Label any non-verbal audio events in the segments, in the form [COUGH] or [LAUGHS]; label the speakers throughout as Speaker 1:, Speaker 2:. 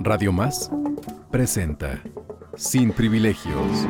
Speaker 1: Radio Más presenta Sin Privilegios.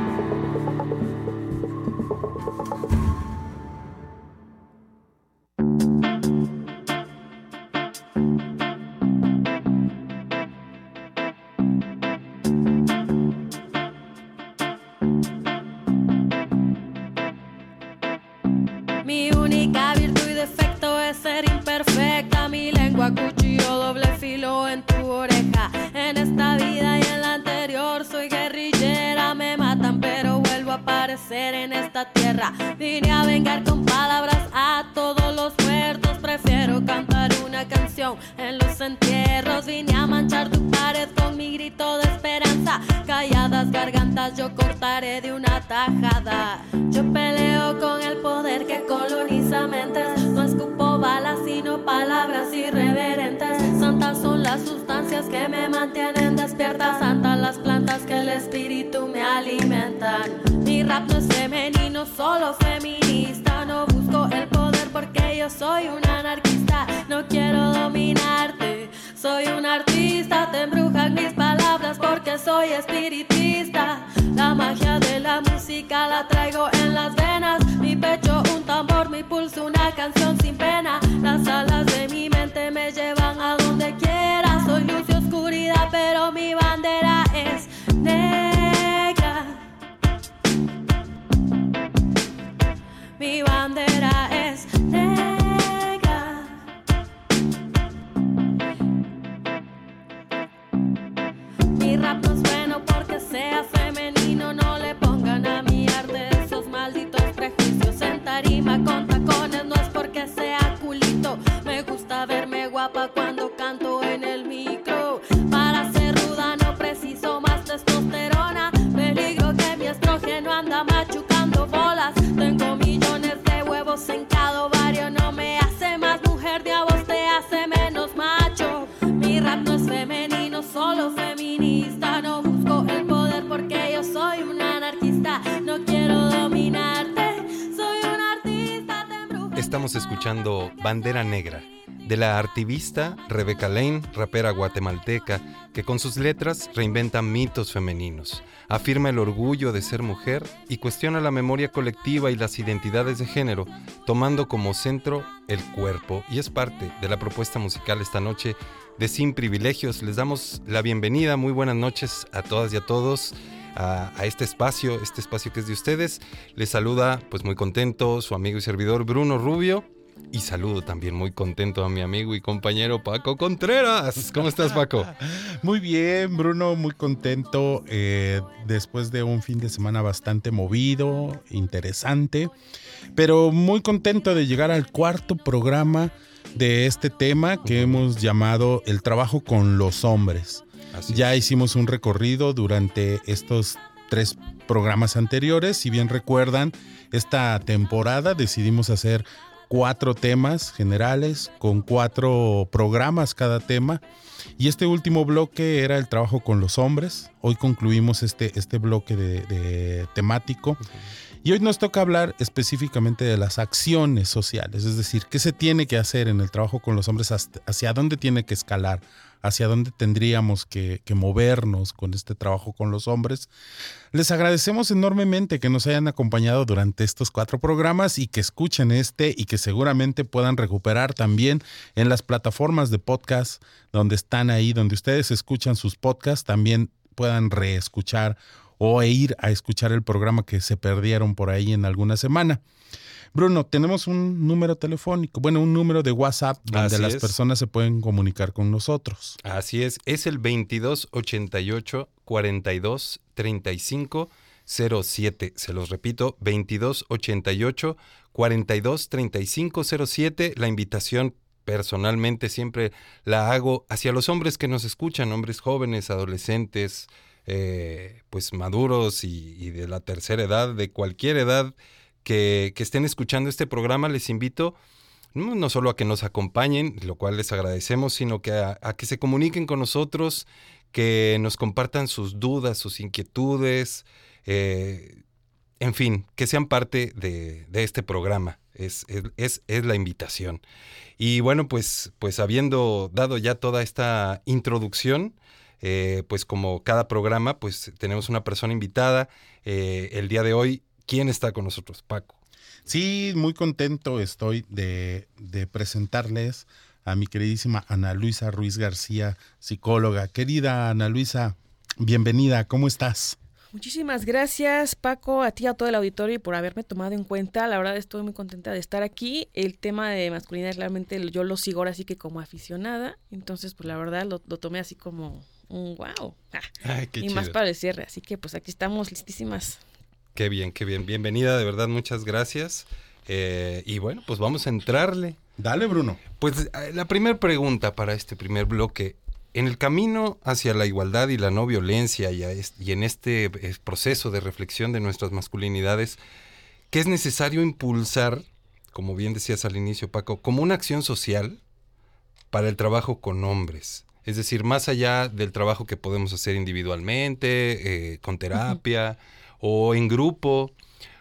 Speaker 2: Soy espiritista. La magia de la música la traigo en las venas. Mi pecho un tambor, mi pulso una canción sin pena. Las alas de mi mente me llevan a donde quiera. Soy luz y oscuridad, pero mi bandera es negra. Mi bandera sea femenino. No le pongan a mi arte esos malditos prejuicios. En tarima con
Speaker 3: Escuchando Bandera Negra, de la artivista Rebecca Lane, rapera guatemalteca, que con sus letras reinventa mitos femeninos, afirma el orgullo de ser mujer y cuestiona la memoria colectiva y las identidades de género, tomando como centro el cuerpo. Y es parte de la propuesta musical esta noche de Sin Privilegios. Les damos la bienvenida, muy buenas noches a todas y a todos. A, a este espacio, este espacio que es de ustedes. Les saluda, pues muy contento, su amigo y servidor Bruno Rubio. Y saludo también muy contento a mi amigo y compañero Paco Contreras. ¿Cómo estás, Paco? [LAUGHS]
Speaker 4: Muy bien, Bruno, muy contento. eh, después de un fin de semana bastante movido, interesante, pero muy contento de llegar al cuarto programa de este tema que hemos llamado El trabajo con los hombres.
Speaker 3: Así
Speaker 4: Ya
Speaker 3: es.
Speaker 4: hicimos un recorrido durante estos tres programas anteriores. Si bien recuerdan, esta temporada decidimos hacer cuatro temas generales con cuatro programas cada tema. Y este último bloque era el trabajo con los hombres. Hoy concluimos este, este bloque de, de temático. Y hoy nos toca hablar específicamente de las acciones sociales, es decir, qué se tiene que hacer en el trabajo con los hombres, hacia dónde tiene que escalar, hacia dónde tendríamos que, movernos con este trabajo con los hombres. Les agradecemos enormemente que nos hayan acompañado durante estos cuatro programas y que escuchen este y que seguramente puedan recuperar también en las plataformas de podcast donde están ahí, donde ustedes escuchan sus podcasts, también puedan reescuchar o ir a escuchar el programa que se perdieron por ahí en alguna semana. Bruno, tenemos un número telefónico, bueno, un número de WhatsApp donde
Speaker 3: Así
Speaker 4: las
Speaker 3: es.
Speaker 4: personas se pueden comunicar con nosotros.
Speaker 3: Así es, es el 2288 42 35 07. Se los repito, 2288 42 35 07. La invitación personalmente siempre la hago hacia los hombres que nos escuchan, hombres jóvenes, adolescentes, eh, pues maduros y, y, de la tercera edad, de cualquier edad que, estén escuchando este programa, les invito no, solo a que nos acompañen, lo cual les agradecemos, sino que a, que se comuniquen con nosotros, que nos compartan sus dudas, sus inquietudes, eh, en fin, que sean parte de, de este programa. Es, es, es, la invitación. Y bueno, pues, pues habiendo dado ya toda esta introducción, eh, pues como cada programa, pues tenemos una persona invitada. Eh, el día de hoy, ¿quién está con nosotros? Paco.
Speaker 4: Sí, muy contento estoy de, de presentarles a mi queridísima Ana Luisa Ruiz García, psicóloga. Querida Ana Luisa, bienvenida, ¿cómo estás?
Speaker 5: Muchísimas gracias, Paco, a ti, a todo el auditorio y por haberme tomado en cuenta. La verdad estoy muy contenta de estar aquí. El tema de masculinidad realmente yo lo sigo ahora sí que como aficionada. Entonces, pues la verdad lo, lo tomé así como un wow. Ah,
Speaker 3: Ay,
Speaker 5: y chido. más para el cierre. Así que pues aquí estamos listísimas.
Speaker 3: Qué bien, qué bien. Bienvenida, de verdad, muchas gracias. Eh, y bueno, pues vamos a entrarle.
Speaker 4: Dale, Bruno.
Speaker 3: Pues la primera pregunta para este primer bloque. En el camino hacia la igualdad y la no violencia y, este, y en este proceso de reflexión de nuestras masculinidades, ¿qué es necesario impulsar, como bien decías al inicio, Paco, como una acción social para el trabajo con hombres? Es decir, más allá del trabajo que podemos hacer individualmente, eh, con terapia uh -huh. O en grupo,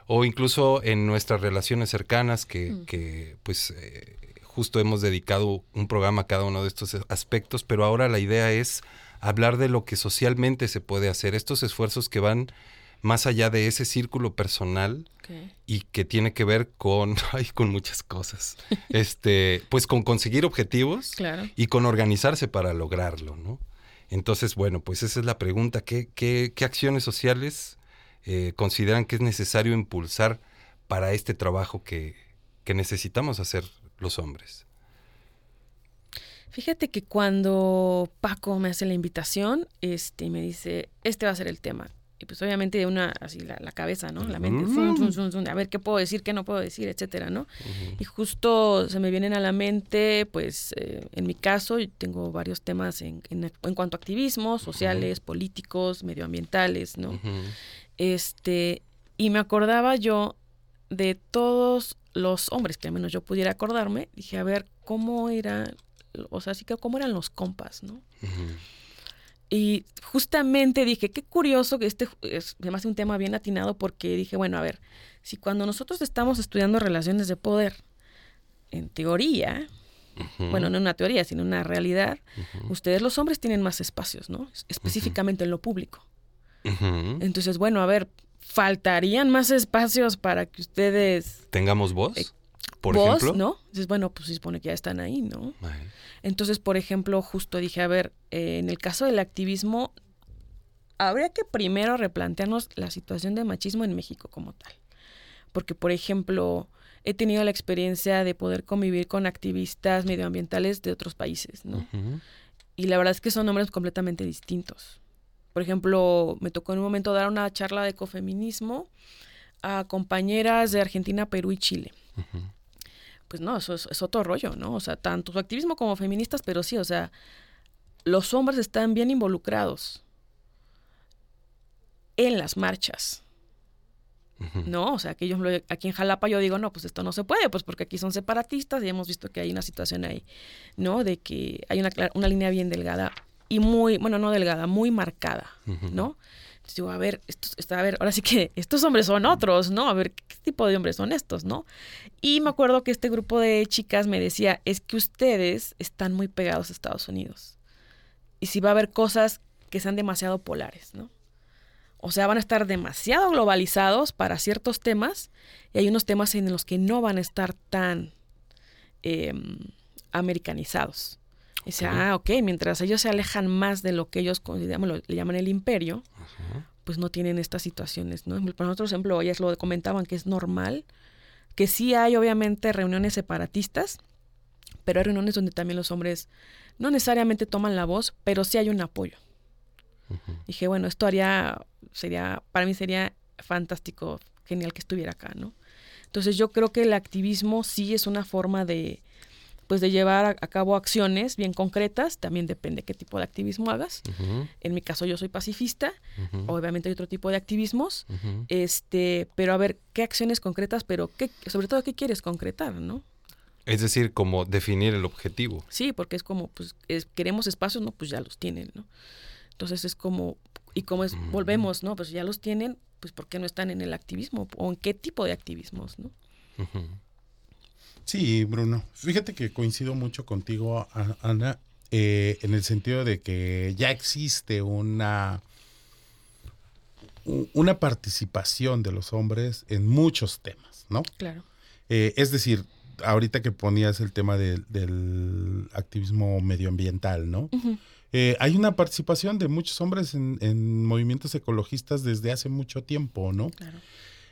Speaker 3: o incluso en nuestras relaciones cercanas que, mm. que pues eh, justo hemos dedicado un programa a cada uno de estos aspectos, pero ahora la idea es hablar de lo que socialmente se puede hacer, estos esfuerzos que van más allá de ese círculo personal okay. y que tiene que ver con, [LAUGHS] ay, con muchas cosas. este, pues con conseguir objetivos
Speaker 5: claro.
Speaker 3: y con organizarse para lograrlo, ¿no? Entonces, bueno, pues esa es la pregunta. ¿Qué, qué, qué acciones sociales eh, consideran que es necesario impulsar para este trabajo que, que necesitamos hacer los hombres?
Speaker 5: Fíjate que cuando Paco me hace la invitación, este, me dice, este va a ser el tema. Y pues obviamente de una, así la, la cabeza, ¿no? La mente, a ver qué puedo decir, qué no puedo decir, etcétera, ¿no? Uh -huh. Y justo se me vienen a la mente, pues, eh, en mi caso, tengo varios temas en, en, en cuanto a activismos sociales, uh -huh. políticos, medioambientales, ¿no? Uh -huh. Este, y me acordaba yo de todos los hombres que al menos yo pudiera acordarme, dije, a ver, ¿cómo era, o sea, así que cómo eran los compas, ¿no? Y justamente dije, qué curioso que este es además un tema bien atinado porque dije, bueno, a ver, si cuando nosotros estamos estudiando relaciones de poder, en teoría, uh -huh. bueno, no una teoría, sino una realidad, uh -huh. ustedes los hombres tienen más espacios, ¿no? Específicamente uh -huh. en lo público. Entonces, bueno, a ver, faltarían más espacios para que ustedes...
Speaker 3: Tengamos voz. Por ejemplo.
Speaker 5: ¿no? Entonces, bueno, pues se supone que ya están ahí, ¿no? Entonces, por ejemplo, justo dije, a ver, eh, en el caso del activismo, habría que primero replantearnos la situación de machismo en México como tal. Porque, por ejemplo, he tenido la experiencia de poder convivir con activistas medioambientales de otros países, ¿no? Uh -huh. Y la verdad es que son hombres completamente distintos. Por ejemplo, me tocó en un momento dar una charla de ecofeminismo a compañeras de Argentina, Perú y Chile. Uh -huh pues no, eso es, es, otro rollo, ¿no? O sea, tanto su activismo como feministas, pero sí, o sea, los hombres están bien involucrados en las marchas. Uh -huh. No, o sea, que yo, aquí en Jalapa yo digo, no, pues esto no se puede, pues porque aquí son separatistas y hemos visto que hay una situación ahí, ¿no? De que hay una, una línea bien delgada y muy, bueno, no delgada, muy marcada, uh -huh. ¿no? Digo, a ver, estos, a ver, ahora sí que estos hombres son otros, ¿no? A ver, ¿qué tipo de hombres son estos, no? Y me acuerdo que este grupo de chicas me decía, es que ustedes están muy pegados a Estados Unidos. Y si va a haber cosas que sean demasiado polares, ¿no? O sea, van a estar demasiado globalizados para ciertos temas y hay unos temas en los que no van a estar tan eh, americanizados. Y dice, ah, ok, mientras ellos se alejan más de lo que ellos digamos, le llaman el imperio, pues no tienen estas situaciones, ¿no? Para nosotros, por ejemplo, ellas lo comentaban que es normal, que sí hay obviamente reuniones separatistas, pero hay reuniones donde también los hombres no necesariamente toman la voz, pero sí hay un apoyo. Uh -huh. Dije, bueno, esto haría, sería, para mí sería fantástico, genial que estuviera acá, ¿no? Entonces yo creo que el activismo sí es una forma de, pues de llevar a, a cabo acciones bien concretas, también depende qué tipo de activismo hagas. En mi caso yo soy pacifista, obviamente hay otro tipo de activismos, este, pero a ver, ¿qué acciones concretas, pero qué, sobre todo qué quieres concretar, ¿no?
Speaker 3: Es decir, como definir el objetivo.
Speaker 5: Sí, porque es como, pues, es- queremos espacios, no, pues ya los tienen, ¿no? Entonces es como, y como es, volvemos, ¿no? Pues ya los tienen, pues ¿por qué no están en el activismo? ¿O en qué tipo de activismos, no?
Speaker 4: Sí, Bruno. Fíjate que coincido mucho contigo, Ana, eh, en el sentido de que ya existe una, una participación de los hombres en muchos temas, ¿no?
Speaker 5: Claro.
Speaker 4: Eh, es decir, ahorita que ponías el tema del- del activismo medioambiental, ¿no? Eh, hay una participación de muchos hombres en, en movimientos ecologistas desde hace mucho tiempo, ¿no?
Speaker 5: Claro.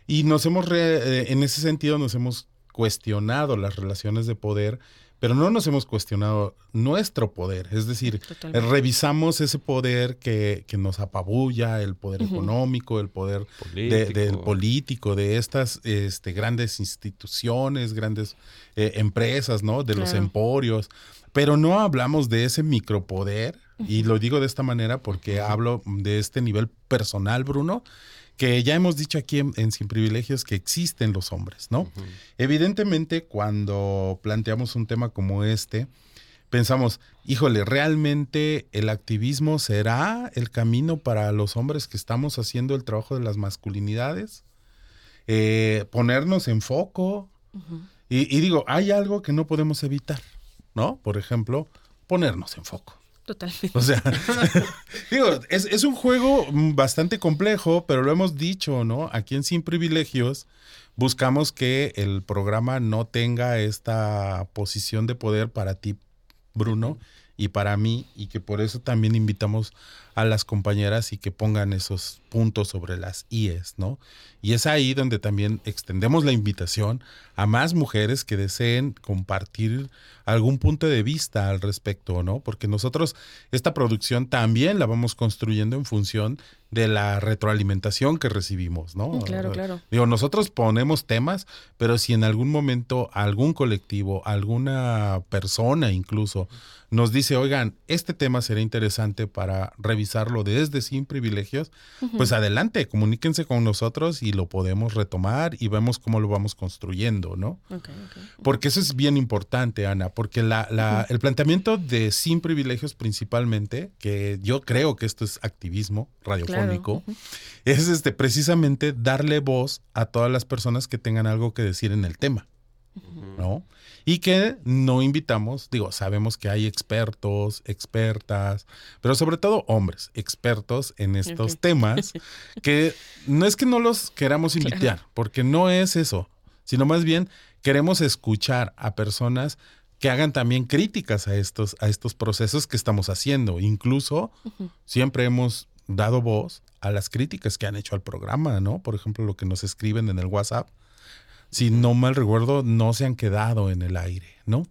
Speaker 4: Y nos hemos, re- en ese sentido, nos hemos cuestionado las relaciones de poder, pero no nos hemos cuestionado nuestro poder. Es decir,
Speaker 5: Totalmente.
Speaker 4: revisamos ese poder que, que nos apabulla, el poder económico, el poder de- del
Speaker 3: Político.
Speaker 4: político, de estas este, grandes instituciones, grandes eh, empresas, ¿no? De los emporios. Pero no hablamos de ese micropoder, y lo digo de esta manera porque hablo de este nivel personal, Bruno, que ya hemos dicho aquí en, en Sin Privilegios que existen los hombres, ¿no? Evidentemente, cuando planteamos un tema como este, pensamos, híjole, ¿realmente el activismo será el camino para los hombres que estamos haciendo el trabajo de las masculinidades? Eh, ponernos en foco. Y, y digo, hay algo que no podemos evitar, ¿no? Por ejemplo, ponernos en foco.
Speaker 5: Totalmente.
Speaker 4: O sea, [LAUGHS] [LAUGHS] digo, es, es un juego bastante complejo, pero lo hemos dicho, ¿no? Aquí en Sin Privilegios buscamos que el programa no tenga esta posición de poder para ti, Bruno, y para mí, y que por eso también invitamos a las compañeras y que pongan esos puntos sobre las IES, ¿no? Y es ahí donde también extendemos la invitación a más mujeres que deseen compartir algún punto de vista al respecto, ¿no? Porque nosotros esta producción también la vamos construyendo en función de la retroalimentación que recibimos, ¿no?
Speaker 5: Mm, Claro, claro.
Speaker 4: Digo, nosotros ponemos temas, pero si en algún momento algún colectivo, alguna persona incluso, nos dice, oigan, este tema será interesante para revisarlo desde sin privilegios, pues adelante, comuníquense con nosotros y lo podemos retomar y vemos cómo lo vamos construyendo, ¿no? Porque eso es bien importante, Ana, porque la, la- el planteamiento de sin privilegios principalmente, que yo creo que esto es activismo radiofónico, es este, precisamente darle voz a todas las personas que tengan algo que decir en el tema, ¿no? Y que no invitamos, digo, sabemos que hay expertos, expertas, pero sobre todo hombres, expertos en estos temas, [LAUGHS] que no es que no los queramos invitar, porque no es eso, sino más bien queremos escuchar a personas que hagan también críticas a estos, a estos procesos que estamos haciendo. Incluso siempre hemos dado voz a las críticas que han hecho al programa, ¿no? Por ejemplo, lo que nos escriben en el WhatsApp. Si no mal recuerdo, no se han quedado en el aire, ¿no?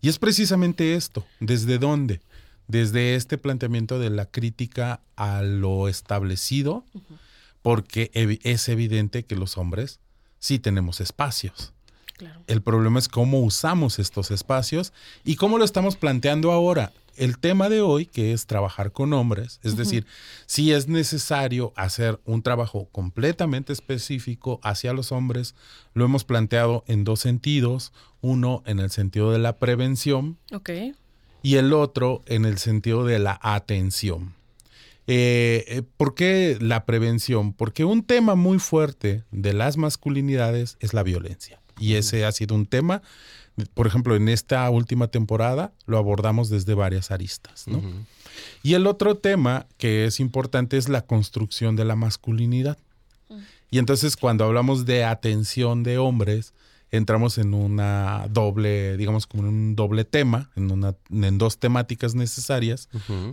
Speaker 4: Y es precisamente esto. ¿Desde dónde? Desde este planteamiento de la crítica a lo establecido, porque es evidente que los hombres sí tenemos espacios.
Speaker 5: Claro.
Speaker 4: El problema es cómo usamos estos espacios y cómo lo estamos planteando ahora. El tema de hoy, que es trabajar con hombres, es decir, si es necesario hacer un trabajo completamente específico hacia los hombres, lo hemos planteado en dos sentidos. Uno en el sentido de la prevención y el otro en el sentido de la atención. Eh, eh, ¿Por qué la prevención? Porque un tema muy fuerte de las masculinidades es la violencia. Y ese ha sido un tema, por ejemplo, en esta última temporada lo abordamos desde varias aristas. ¿no? Y el otro tema que es importante es la construcción de la masculinidad. Y entonces cuando hablamos de atención de hombres, entramos en una doble, digamos como en un doble tema, en, una, en dos temáticas necesarias.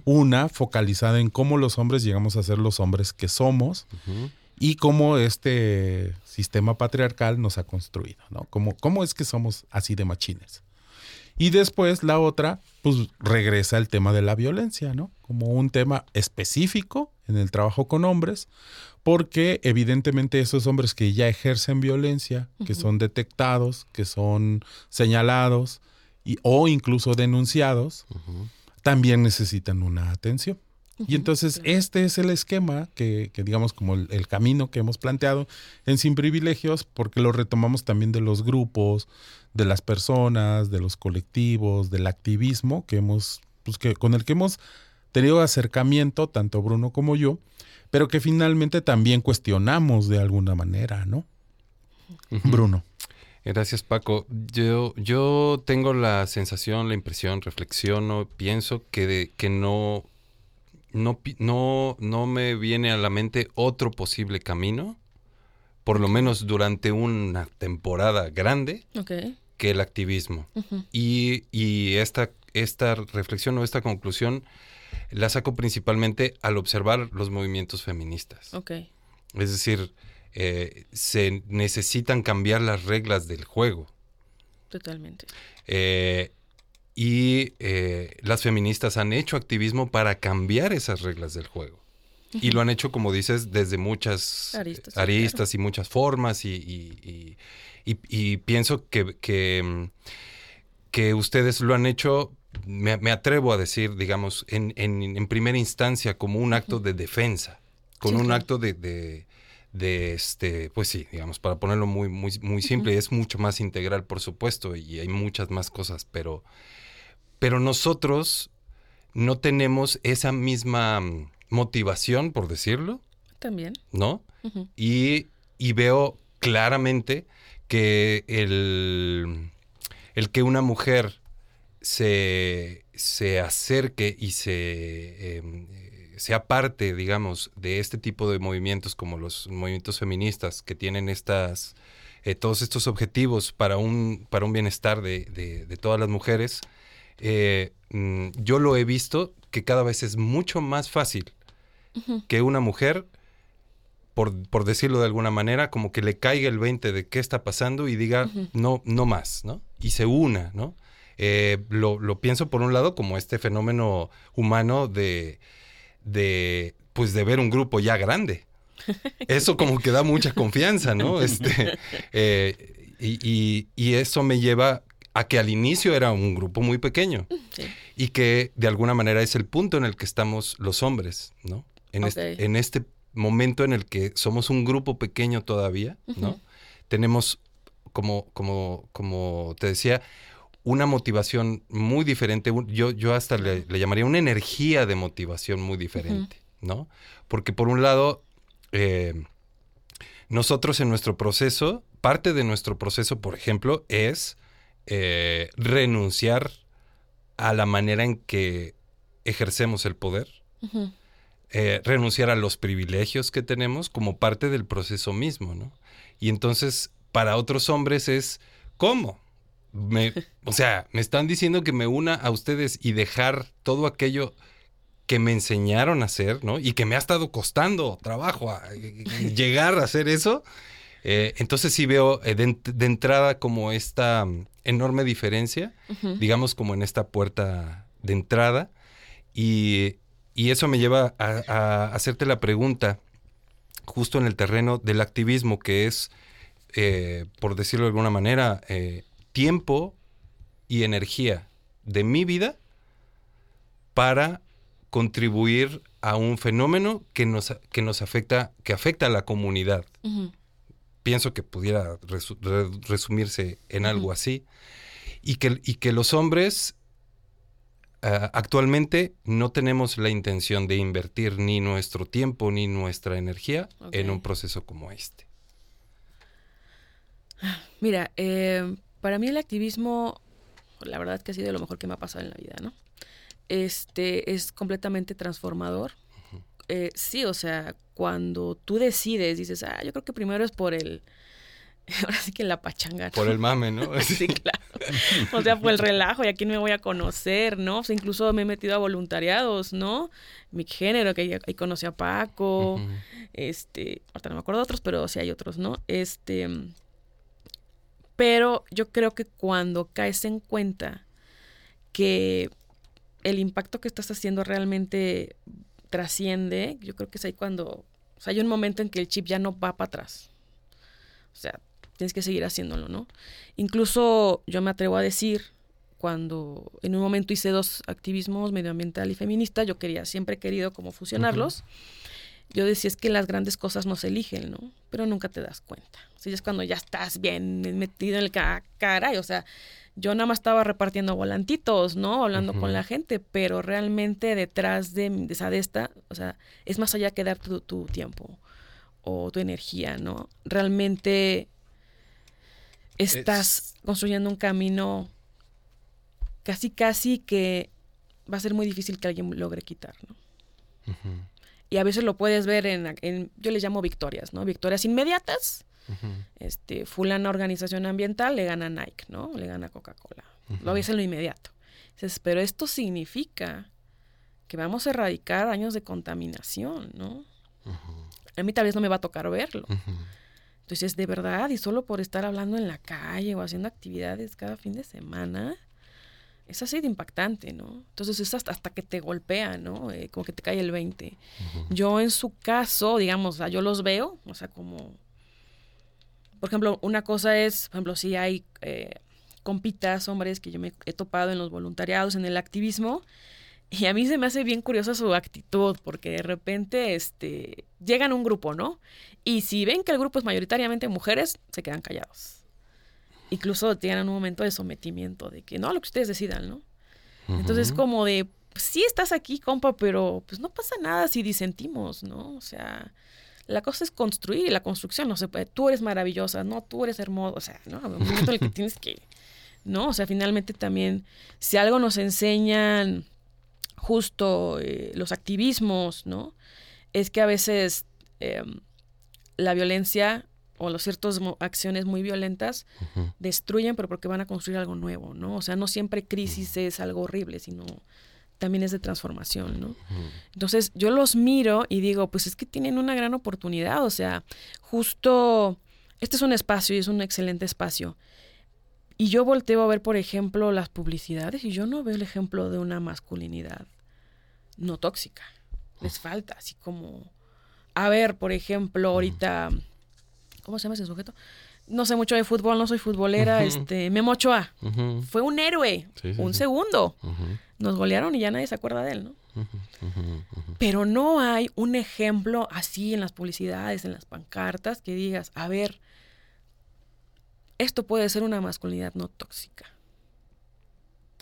Speaker 4: Una focalizada en cómo los hombres llegamos a ser los hombres que somos. Y cómo este sistema patriarcal nos ha construido, ¿no? Cómo, cómo es que somos así de machines. Y después la otra, pues regresa el tema de la violencia, ¿no? Como un tema específico en el trabajo con hombres, porque evidentemente esos hombres que ya ejercen violencia, que son detectados, que son señalados y, o incluso denunciados, también necesitan una atención. Y entonces este es el esquema que, que digamos, como el, el, camino que hemos planteado en Sin Privilegios, porque lo retomamos también de los grupos, de las personas, de los colectivos, del activismo que hemos, pues que, con el que hemos tenido acercamiento, tanto Bruno como yo, pero que finalmente también cuestionamos de alguna manera, ¿no? Bruno.
Speaker 3: Gracias, Paco. Yo, yo tengo la sensación, la impresión, reflexiono, pienso que, de, que no, no, no, no me viene a la mente otro posible camino, por lo menos durante una temporada grande,
Speaker 5: Ok.
Speaker 3: que el activismo. Y, y esta, esta reflexión o esta conclusión la saco principalmente al observar los movimientos feministas.
Speaker 5: Ok.
Speaker 3: Es decir, eh, se necesitan cambiar las reglas del juego.
Speaker 5: Totalmente.
Speaker 3: Eh, y eh, las feministas han hecho activismo para cambiar esas reglas del juego. Y lo han hecho, como dices, desde muchas
Speaker 5: Aristas,
Speaker 3: y muchas formas. Y, y- y- y- pienso que, que, mm, que ustedes lo han hecho, me, me atrevo a decir, digamos, en, en- en primera instancia como un acto de defensa, con
Speaker 5: Sí,
Speaker 3: un
Speaker 5: claro.
Speaker 3: acto de, de- de, este, pues sí, digamos, para ponerlo muy, muy, muy simple, es mucho más integral, por supuesto, y hay muchas más cosas, pero, pero nosotros no tenemos esa misma mm, motivación, por decirlo,
Speaker 5: También.
Speaker 3: ¿no? Y, y veo claramente que el, el que una mujer se, se acerque y se eh, sea parte, digamos, de este tipo de movimientos como los movimientos feministas que tienen estas eh, todos estos objetivos para un, para un bienestar de, de- de todas las mujeres, eh, mm, yo lo he visto que cada vez es mucho más fácil que una mujer, por, por decirlo de alguna manera, como que le caiga el 20 de qué está pasando y diga, no, no más, ¿no? Y se una, ¿no? Eh, lo, lo pienso por un lado como este fenómeno humano de, de, pues de ver un grupo ya grande. [LAUGHS] Eso como que da mucha confianza, ¿no? Este, [LAUGHS] eh, y, y- y eso me lleva a que al inicio era un grupo muy pequeño
Speaker 5: Sí.
Speaker 3: y que de alguna manera es el punto en el que estamos los hombres, ¿no? En, este, en este momento en el que somos un grupo pequeño todavía, ¿no? Tenemos, como, como, como te decía, una motivación muy diferente. Yo, yo hasta le, le llamaría una energía de motivación muy diferente, ¿no? Porque por un lado, eh, nosotros en nuestro proceso, parte de nuestro proceso, por ejemplo, es eh, renunciar a la manera en que ejercemos el poder, eh, renunciar a los privilegios que tenemos como parte del proceso mismo, ¿no? Y entonces, para otros hombres es, ¿cómo? Me- [LAUGHS] o sea, me están diciendo que me una a ustedes y dejar todo aquello que me enseñaron a hacer, ¿no? Y que me ha estado costando trabajo a- eh, [LAUGHS] llegar a hacer eso. Eh, entonces sí veo de, ent- de entrada como esta enorme diferencia, digamos como en esta puerta de entrada. Y, y eso me lleva a, a hacerte la pregunta, justo en el terreno del activismo, que es, eh, por decirlo de alguna manera, eh, tiempo y energía de mi vida para contribuir a un fenómeno que nos, que nos afecta, que afecta a la comunidad. Pienso que pudiera resu- re- resumirse en algo así. Y que, y que los hombres ah, actualmente no tenemos la intención de invertir ni nuestro tiempo ni nuestra energía en un proceso como este.
Speaker 5: Mira, eh, para mí el activismo, la verdad que ha sido lo mejor que me ha pasado en la vida, ¿no? Este es completamente transformador. Eh, sí, o sea, cuando tú decides, dices, ah, yo creo que primero es por el, [LAUGHS] ahora sí que la pachanga. ¿no?
Speaker 3: Por el mame, ¿no? [LAUGHS]
Speaker 5: sí, [LAUGHS] claro. O sea, por el relajo y a quién me voy a conocer, ¿no? O sea, incluso me he metido a voluntariados, ¿no? Mi género, que ahí, conocí a Paco, este, ahorita no me acuerdo de otros, pero sí hay otros, ¿no? Este, pero yo creo que cuando caes en cuenta que el impacto que estás haciendo realmente trasciende, yo creo que es ahí cuando, o sea, hay un momento en que el chip ya no va para atrás. O sea, tienes que seguir haciéndolo, ¿no? Incluso yo me atrevo a decir cuando en un momento hice dos activismos medioambiental y feminista, yo quería, siempre he querido como fusionarlos. Yo decía es que las grandes cosas no se eligen, ¿no? Pero nunca te das cuenta. Si es cuando ya estás bien metido en el ca caray, o sea, yo nada más estaba repartiendo volantitos, ¿no? Hablando con la gente, pero realmente detrás de, de, esa de esta, o sea, es más allá que dar tu, tu tiempo o tu energía, ¿no? Realmente estás construyendo un camino casi, casi que va a ser muy difícil que alguien logre quitar, ¿no? Y a veces lo puedes ver en, yo les llamo victorias, ¿no? Victorias inmediatas. Este, fulana organización ambiental le gana Nike, ¿no? Le gana Coca-Cola. Lo ves en lo inmediato. Dices, pero esto significa que vamos a erradicar años de contaminación, ¿no? A mí tal vez no me va a tocar verlo. Entonces, de verdad, y solo por estar hablando en la calle o haciendo actividades cada fin de semana, es así de impactante, ¿no? Entonces es hasta, hasta que te golpea, ¿no? Eh, como que te cae el 20. Yo en su caso, digamos, o sea, yo los veo, o sea, como... Por ejemplo, una cosa es, por ejemplo, si hay eh, compitas, hombres, que yo me he topado en los voluntariados, en el activismo, y a mí se me hace bien curiosa su actitud, porque de repente este, llegan un grupo, ¿no? Y si ven que el grupo es mayoritariamente mujeres, se quedan callados incluso tienen un momento de sometimiento, de que no, lo que ustedes decidan, ¿no? Entonces, como de, pues, sí estás aquí, compa, pero pues no pasa nada si disentimos, ¿no? O sea, la cosa es construir y la construcción no se puede. Tú eres maravillosa, no, tú eres hermosa, o sea, ¿no? Un momento en el que tienes que, ¿no? O sea, finalmente también, si algo nos enseñan justo eh, los activismos, ¿no? Es que a veces em, la violencia o las ciertas acciones muy violentas destruyen, pero porque van a construir algo nuevo, ¿no? O sea, no siempre crisis es algo horrible, sino también es de transformación, ¿no? Entonces, yo los miro y digo, pues es que tienen una gran oportunidad, o sea, justo, este es un espacio y es un excelente espacio. Y yo volteo a ver, por ejemplo, las publicidades y yo no veo el ejemplo de una masculinidad no tóxica. Les falta, así como, a ver, por ejemplo, ahorita ¿cómo se llama ese sujeto? No sé mucho de fútbol, no soy futbolera, este, Memo Ochoa. Fue un héroe, un segundo. Nos golearon y ya nadie se acuerda de él, ¿no? Pero no hay un ejemplo así en las publicidades, en las pancartas, que digas, a ver, esto puede ser una masculinidad no tóxica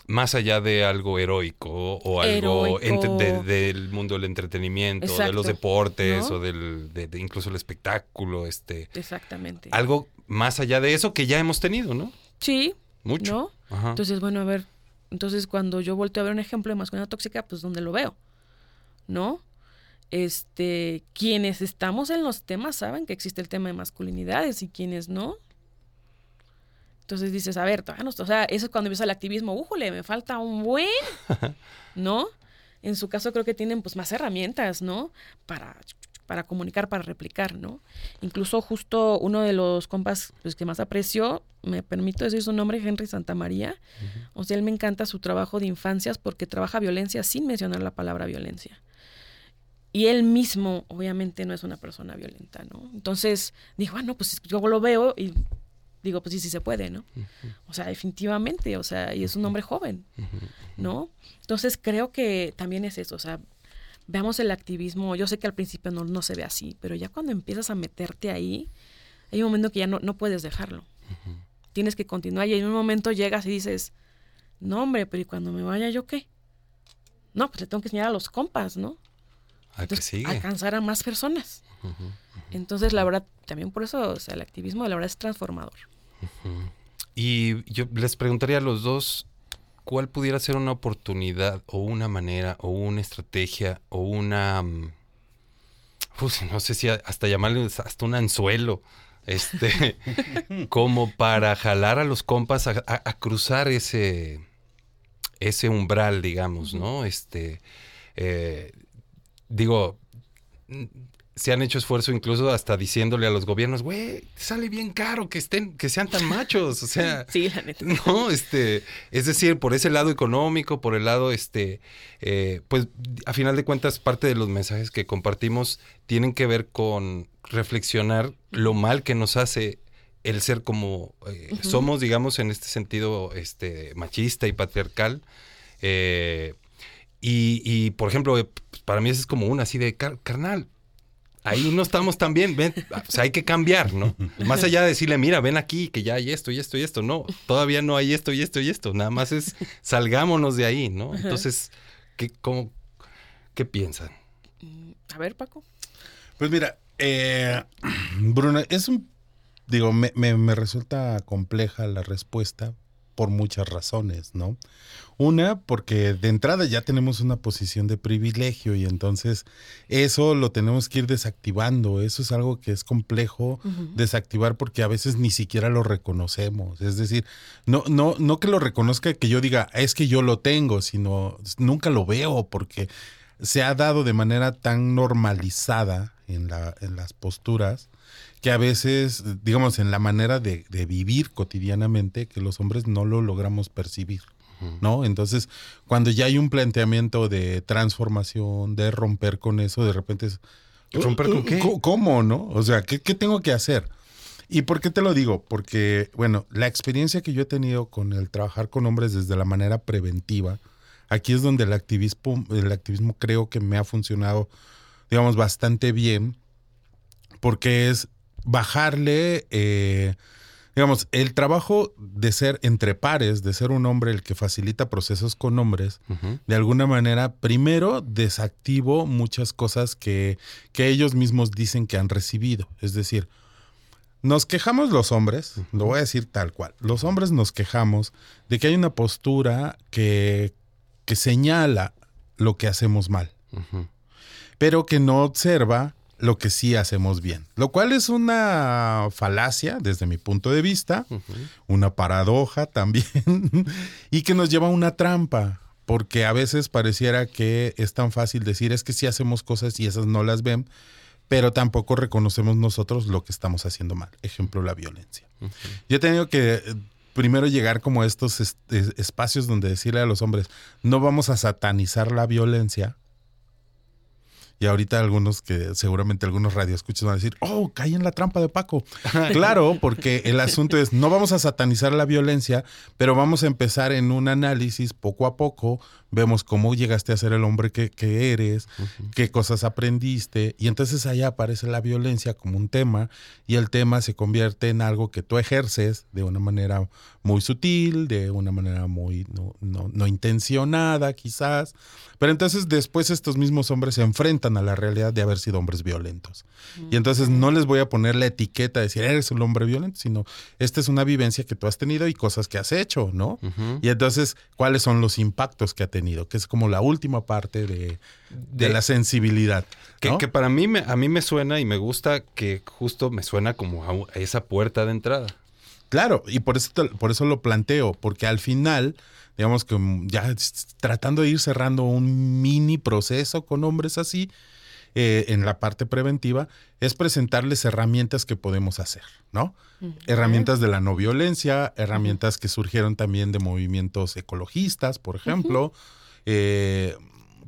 Speaker 3: más allá de algo heroico o algo del mundo del entretenimiento, de los deportes o del, de, incluso el espectáculo, este.
Speaker 5: Exactamente.
Speaker 3: Algo más allá de eso que ya hemos tenido, ¿no?
Speaker 5: Sí. Mucho. Entonces, bueno, a ver, entonces cuando yo volteo a ver un ejemplo de masculinidad tóxica, pues ¿dónde lo veo? ¿No? Este, quienes estamos en los temas saben que existe el tema de masculinidades y quienes no, entonces dices, a ver, no, o sea, eso es cuando empieza el activismo, újole, me falta un buen, [LAUGHS] ¿no? En su caso creo que tienen pues más herramientas, ¿no? Para, para comunicar, para replicar, ¿no? Incluso justo uno de los compas pues, que más aprecio, me permito decir su nombre, Henry Santamaría. O sea, él me encanta su trabajo de infancias porque trabaja violencia sin mencionar la palabra violencia. Y él mismo, obviamente, no es una persona violenta, ¿no? Entonces, dijo, ah, no, pues yo lo veo y digo, pues sí, sí se puede, ¿no? O sea, definitivamente, o sea, y es un hombre joven, ¿no? Entonces creo que también es eso, o sea, veamos el activismo, yo sé que al principio no, no se ve así, pero ya cuando empiezas a meterte ahí, hay un momento que ya no, no puedes dejarlo. Tienes que continuar y en un momento llegas y dices, no hombre, pero ¿y cuando me vaya yo qué? No, pues le tengo que enseñar a los compas, ¿no?
Speaker 3: A que sigue.
Speaker 5: Alcanzar a más personas. Entonces, la verdad, también por eso, o sea, el activismo, la verdad, es transformador.
Speaker 3: Y yo les preguntaría a los dos, ¿cuál pudiera ser una oportunidad o una manera o una estrategia o una... Pues, no sé si hasta llamarle hasta un anzuelo, este, [LAUGHS] como para jalar a los compas a, cruzar ese, ese umbral, digamos, ¿no? Este, eh, digo, se han hecho esfuerzo incluso hasta diciéndole a los gobiernos, güey, sale bien caro que estén, que sean tan machos. O sea,
Speaker 5: sí, la neta. [LAUGHS]
Speaker 3: No, este, es decir, por ese lado económico, por el lado, este, eh, pues a final de cuentas, parte de los mensajes que compartimos tienen que ver con reflexionar lo mal que nos hace el ser como eh, somos, digamos, en este sentido este, machista y patriarcal. Eh, y, por ejemplo, eh, para mí eso es como una así de, carnal, ahí no estamos tan bien, ven, o sea, hay que cambiar, ¿no? Más allá de decirle, mira, ven aquí, que ya hay esto y esto y esto, no, todavía no hay esto y esto y esto, nada más es salgámonos de ahí, ¿no? Entonces, ¿qué, cómo, ¿qué piensan?
Speaker 5: Mm, a ver, Paco.
Speaker 4: Pues mira, eh, Bruno, es un, digo, me, me resulta compleja la respuesta por muchas razones, ¿no? Una, porque de entrada ya tenemos una posición de privilegio y entonces eso lo tenemos que ir desactivando. Eso es algo que es complejo desactivar porque a veces ni siquiera lo reconocemos. Es decir, no, no, no que lo reconozca que yo diga, es que yo lo tengo, sino nunca lo veo porque se ha dado de manera tan normalizada en, la, en las posturas que a veces, digamos, en la manera de, de vivir cotidianamente, que los hombres no lo logramos percibir. ¿no? Entonces, cuando ya hay un planteamiento de transformación, de romper con eso, de repente es...
Speaker 3: ¿Romper con qué?
Speaker 4: ¿Cómo, no? O sea, ¿qué, tengo que hacer? ¿Y por qué te lo digo? Porque, bueno, la experiencia que yo he tenido con el trabajar con hombres desde la manera preventiva, aquí es donde el activismo, el activismo creo que me ha funcionado, digamos, bastante bien, porque es bajarle... Eh, digamos, el trabajo de ser entre pares, de ser un hombre el que facilita procesos con hombres, de alguna manera, primero desactivo muchas cosas que, que ellos mismos dicen que han recibido. Es decir, nos quejamos los hombres, lo voy a decir tal cual, los hombres nos quejamos de que hay una postura que, que señala lo que hacemos mal, pero que no observa lo que sí hacemos bien. Lo cual es una falacia desde mi punto de vista, una paradoja [LAUGHS] también, y que nos lleva a una trampa, porque a veces pareciera que es tan fácil decir es que sí hacemos cosas y esas no las ven, pero tampoco reconocemos nosotros lo que estamos haciendo mal. Ejemplo, la violencia. Yo he tenido que eh, primero llegar como a estos espacios donde decirle a los hombres, no vamos a satanizar la violencia, y ahorita algunos que seguramente algunos radioescuchas van a decir, oh, caí en la trampa de Paco. [LAUGHS] claro, porque el asunto es, no vamos a satanizar la violencia, pero vamos a empezar en un análisis poco a poco vemos cómo llegaste a ser el hombre que, eres, qué cosas aprendiste, y entonces ahí aparece la violencia como un tema, y el tema se convierte en algo que tú ejerces de una manera muy sutil, de una manera muy no, no, intencionada quizás, pero entonces después estos mismos hombres se enfrentan a la realidad de haber sido hombres violentos. Y entonces no les voy a poner la etiqueta de decir, eres un hombre violento, sino esta es una vivencia que tú has tenido y cosas que has hecho, ¿no? Y entonces, ¿cuáles son los impactos que ha tenido? Que es como la última parte de, la sensibilidad.
Speaker 3: Que, para mí, me, a mí me suena y me gusta que justo me suena como a, esa puerta de entrada.
Speaker 4: Claro, y por eso, por eso lo planteo, porque al final, digamos que ya tratando de ir cerrando un mini proceso con hombres así, eh, en la parte preventiva, es presentarles herramientas que podemos hacer, ¿no? Herramientas de la no violencia, herramientas que surgieron también de movimientos ecologistas, por ejemplo, eh,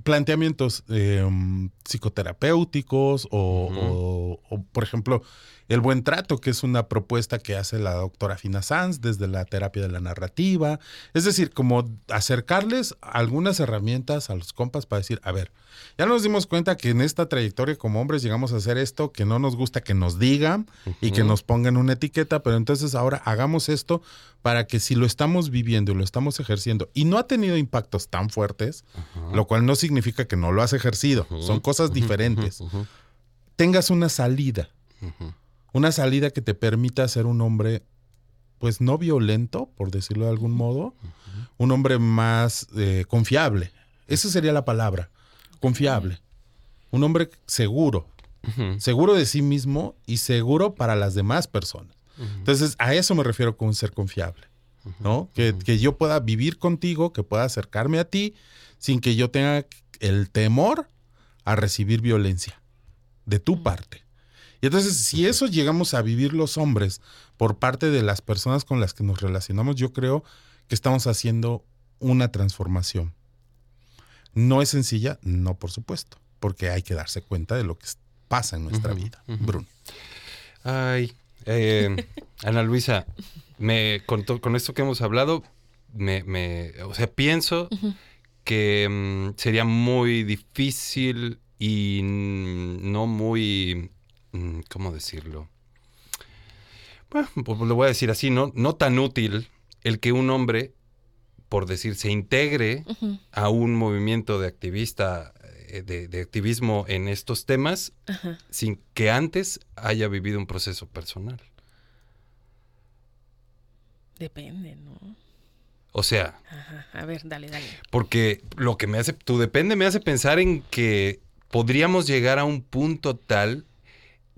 Speaker 4: planteamientos em, psicoterapéuticos o, por ejemplo, el buen trato, que es una propuesta que hace la doctora Fina Sanz desde la terapia de la narrativa. Es decir, como acercarles algunas herramientas a los compas para decir, a ver, ya nos dimos cuenta que en esta trayectoria como hombres llegamos a hacer esto, que no nos gusta que nos digan y que nos pongan una etiqueta, pero entonces ahora hagamos esto para que si lo estamos viviendo y lo estamos ejerciendo y no ha tenido impactos tan fuertes, lo cual no significa que no lo has ejercido, son cosas diferentes, tengas una salida una salida que te permita ser un hombre, pues no violento, por decirlo de algún modo, un hombre más eh, confiable. Esa sería la palabra, confiable. Un hombre seguro, seguro de sí mismo y seguro para las demás personas. Entonces, a eso me refiero con ser confiable, ¿no? Que, que yo pueda vivir contigo, que pueda acercarme a ti sin que yo tenga el temor a recibir violencia de tu parte. Y entonces, si eso llegamos a vivir los hombres por parte de las personas con las que nos relacionamos, yo creo que estamos haciendo una transformación. ¿No es sencilla? No, por supuesto, porque hay que darse cuenta de lo que pasa en nuestra vida. Bruno.
Speaker 3: Ay, Eh, Ana Luisa, me, con, to- con esto que hemos hablado, me, me- o sea, pienso que mm, sería muy difícil y no muy, ¿cómo decirlo? Bueno, pues lo voy a decir así, no, no tan útil el que un hombre, por decir, se integre a un movimiento de activista, eh, de, de activismo en estos temas, sin que antes haya vivido un proceso personal.
Speaker 5: Depende, ¿no?
Speaker 3: O sea,
Speaker 5: Ajá. A ver, dale, dale.
Speaker 3: porque lo que me hace, tu depende me hace pensar en que podríamos llegar a un punto tal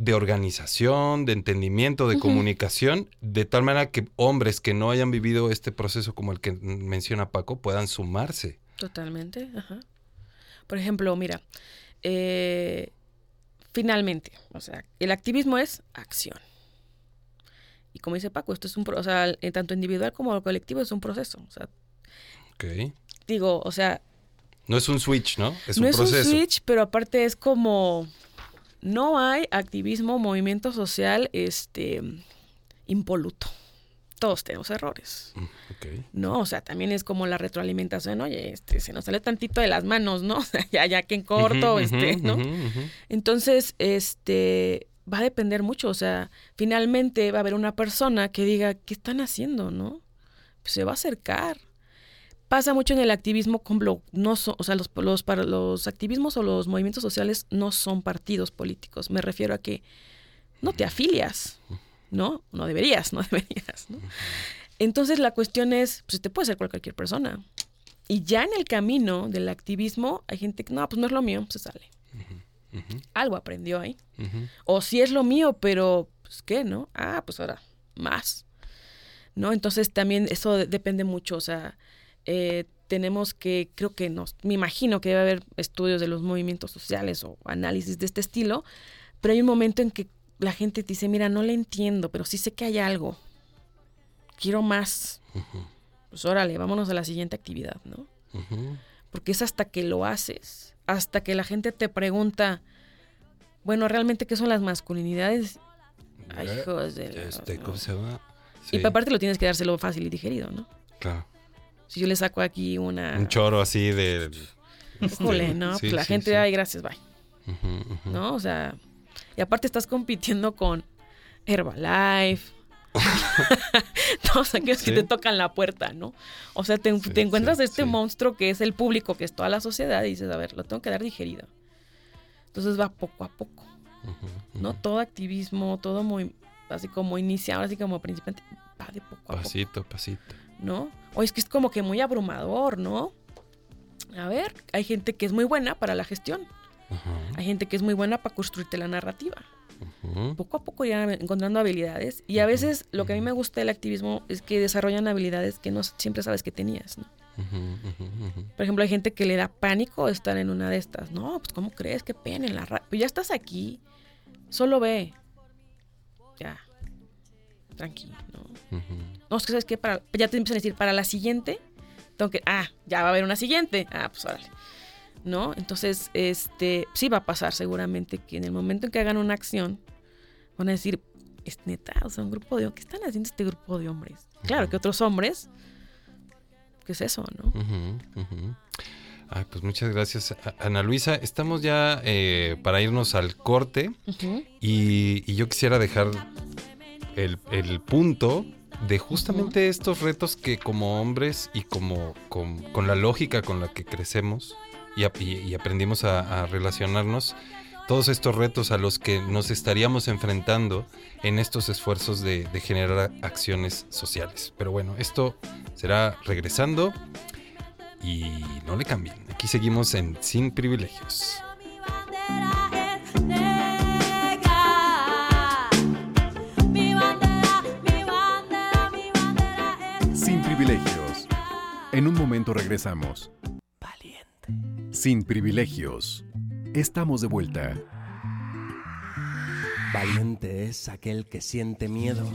Speaker 3: de organización, de entendimiento, de comunicación, de tal manera que hombres que no hayan vivido este proceso como el que menciona Paco puedan sumarse.
Speaker 5: Totalmente, ajá. Por ejemplo, mira, eh, finalmente, o sea, el activismo es acción. Y como dice Paco, esto es un, o sea, en tanto individual como colectivo es un proceso. O sea, digo, o sea,
Speaker 3: No es un switch, ¿no? Es
Speaker 5: no
Speaker 3: un
Speaker 5: es
Speaker 3: proceso.
Speaker 5: un switch, pero aparte es como, no hay activismo, movimiento social, este, impoluto. Todos tenemos errores.
Speaker 3: Ok.
Speaker 5: No, o sea, también es como la retroalimentación, oye, este, se nos sale tantito de las manos, ¿no? [LAUGHS] O sea, ya, ya que en corto, este, ¿no? Entonces, este, va a depender mucho, o sea, finalmente va a haber una persona que diga, ¿qué están haciendo, no? Pues se va a acercar. Pasa mucho en el activismo, como no son, o sea, los, los, para los activismos o los movimientos sociales no son partidos políticos. Me refiero a que no te afilias, ¿no? No deberías, no [LAUGHS] deberías, ¿no? Entonces la cuestión es, pues te puede ser cualquier persona. Y ya en el camino del activismo hay gente que, no, pues no es lo mío, se sale. Algo aprendió ahí. O si es lo mío, pero, pues, ¿qué, no? Ah, pues ahora, más. ¿No? Entonces también eso de- depende mucho, o sea, eh, tenemos que, creo que nos, me imagino que debe haber estudios de los movimientos sociales o análisis de este estilo, pero hay un momento en que la gente te dice, mira, no le entiendo, pero sí sé que hay algo. Quiero más. Pues órale, vámonos a la siguiente actividad, ¿no? Porque es hasta que lo haces, hasta que la gente te pregunta, bueno, realmente qué son las masculinidades. Ay, hijos de
Speaker 3: Este, ¿cómo se llama?
Speaker 5: Y aparte lo tienes que dárselo fácil y digerido, ¿no?
Speaker 3: claro.
Speaker 5: Si yo le saco aquí una...
Speaker 3: Un choro así de...
Speaker 5: Híjole,
Speaker 3: este,
Speaker 5: no,
Speaker 3: sí,
Speaker 5: pues la
Speaker 3: sí,
Speaker 5: gente,
Speaker 3: sí.
Speaker 5: ay, gracias, bye. ¿No? O sea, y aparte estás compitiendo con Herbalife. [LAUGHS] [LAUGHS] Todos aquellos que te tocan la puerta, ¿no? O sea, te, te encuentras este monstruo que es el público, que es toda la sociedad, y dices, a ver, lo tengo que dar digerido. Entonces va poco a poco, ¿no? Todo activismo, todo muy, así como iniciado, así como principiante, va de poco a poco.
Speaker 3: Pasito, pasito.
Speaker 5: ¿No? O es que es como que muy abrumador, ¿no? A ver, hay gente que es muy buena para la gestión, hay gente que es muy buena para construirte la narrativa. Poco a poco irán encontrando habilidades y a veces lo que a mí me gusta del activismo es que desarrollan habilidades que no siempre sabes que tenías, ¿no? Por ejemplo, hay gente que le da pánico estar en una de estas. No, pues ¿cómo crees? Qué pena en la radio. Pues ya estás aquí, solo ve. Ya. Tranquilo, ¿no? No, es que sabes que para, ya te empiezan a decir, para la siguiente, tengo que, ah, ya va a haber una siguiente. Ah, pues órale. ¿No? Entonces, este, sí va a pasar seguramente que en el momento en que hagan una acción, van a decir, es neta, o sea, un grupo de, ¿qué están haciendo este grupo de hombres? Claro que otros hombres, ¿qué es eso, no?
Speaker 3: Ujú. Ay, pues muchas gracias, Ana Luisa. Estamos ya eh, para irnos al corte y yo quisiera dejar el, el punto de justamente estos retos que como hombres y como con, con la lógica con la que crecemos y, ap- y- y aprendimos a, a relacionarnos, todos estos retos a los que nos estaríamos enfrentando en estos esfuerzos de, de generar acciones sociales. Pero bueno, esto será regresando y no le cambien. Aquí seguimos en Sin Privilegios.
Speaker 1: En un momento regresamos. Valiente. Sin privilegios. Estamos de vuelta.
Speaker 6: Valiente es aquel que siente miedo.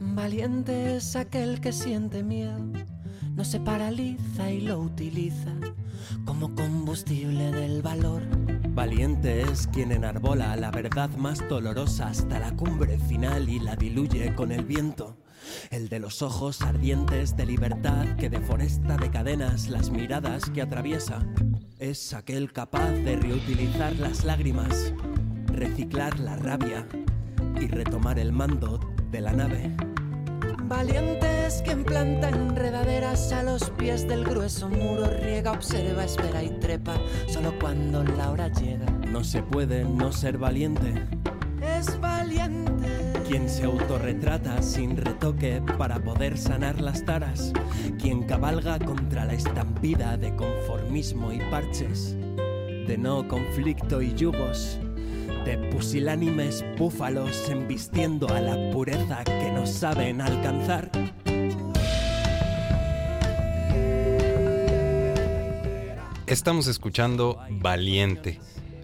Speaker 7: Valiente es aquel que siente miedo
Speaker 6: no se paraliza y lo utiliza como combustible del valor. Valiente es quien enarbola la verdad más dolorosa hasta la cumbre final y la diluye con el viento. El de los ojos ardientes de libertad que deforesta de cadenas las miradas que atraviesa. Es aquel capaz de reutilizar las lágrimas, reciclar la rabia y retomar el mando de la nave. Valiente es quien planta enredaderas a los pies del grueso muro, riega, observa, espera y trepa, solo cuando la hora llega. No se puede no ser valiente. Es valiente. Quien se autorretrata sin retoque para poder sanar las taras. Quien cabalga contra la estampida de conformismo y parches. De no conflicto y yugos de pusilánimes búfalos embistiendo a la pureza que no saben alcanzar.
Speaker 3: Estamos escuchando Valiente,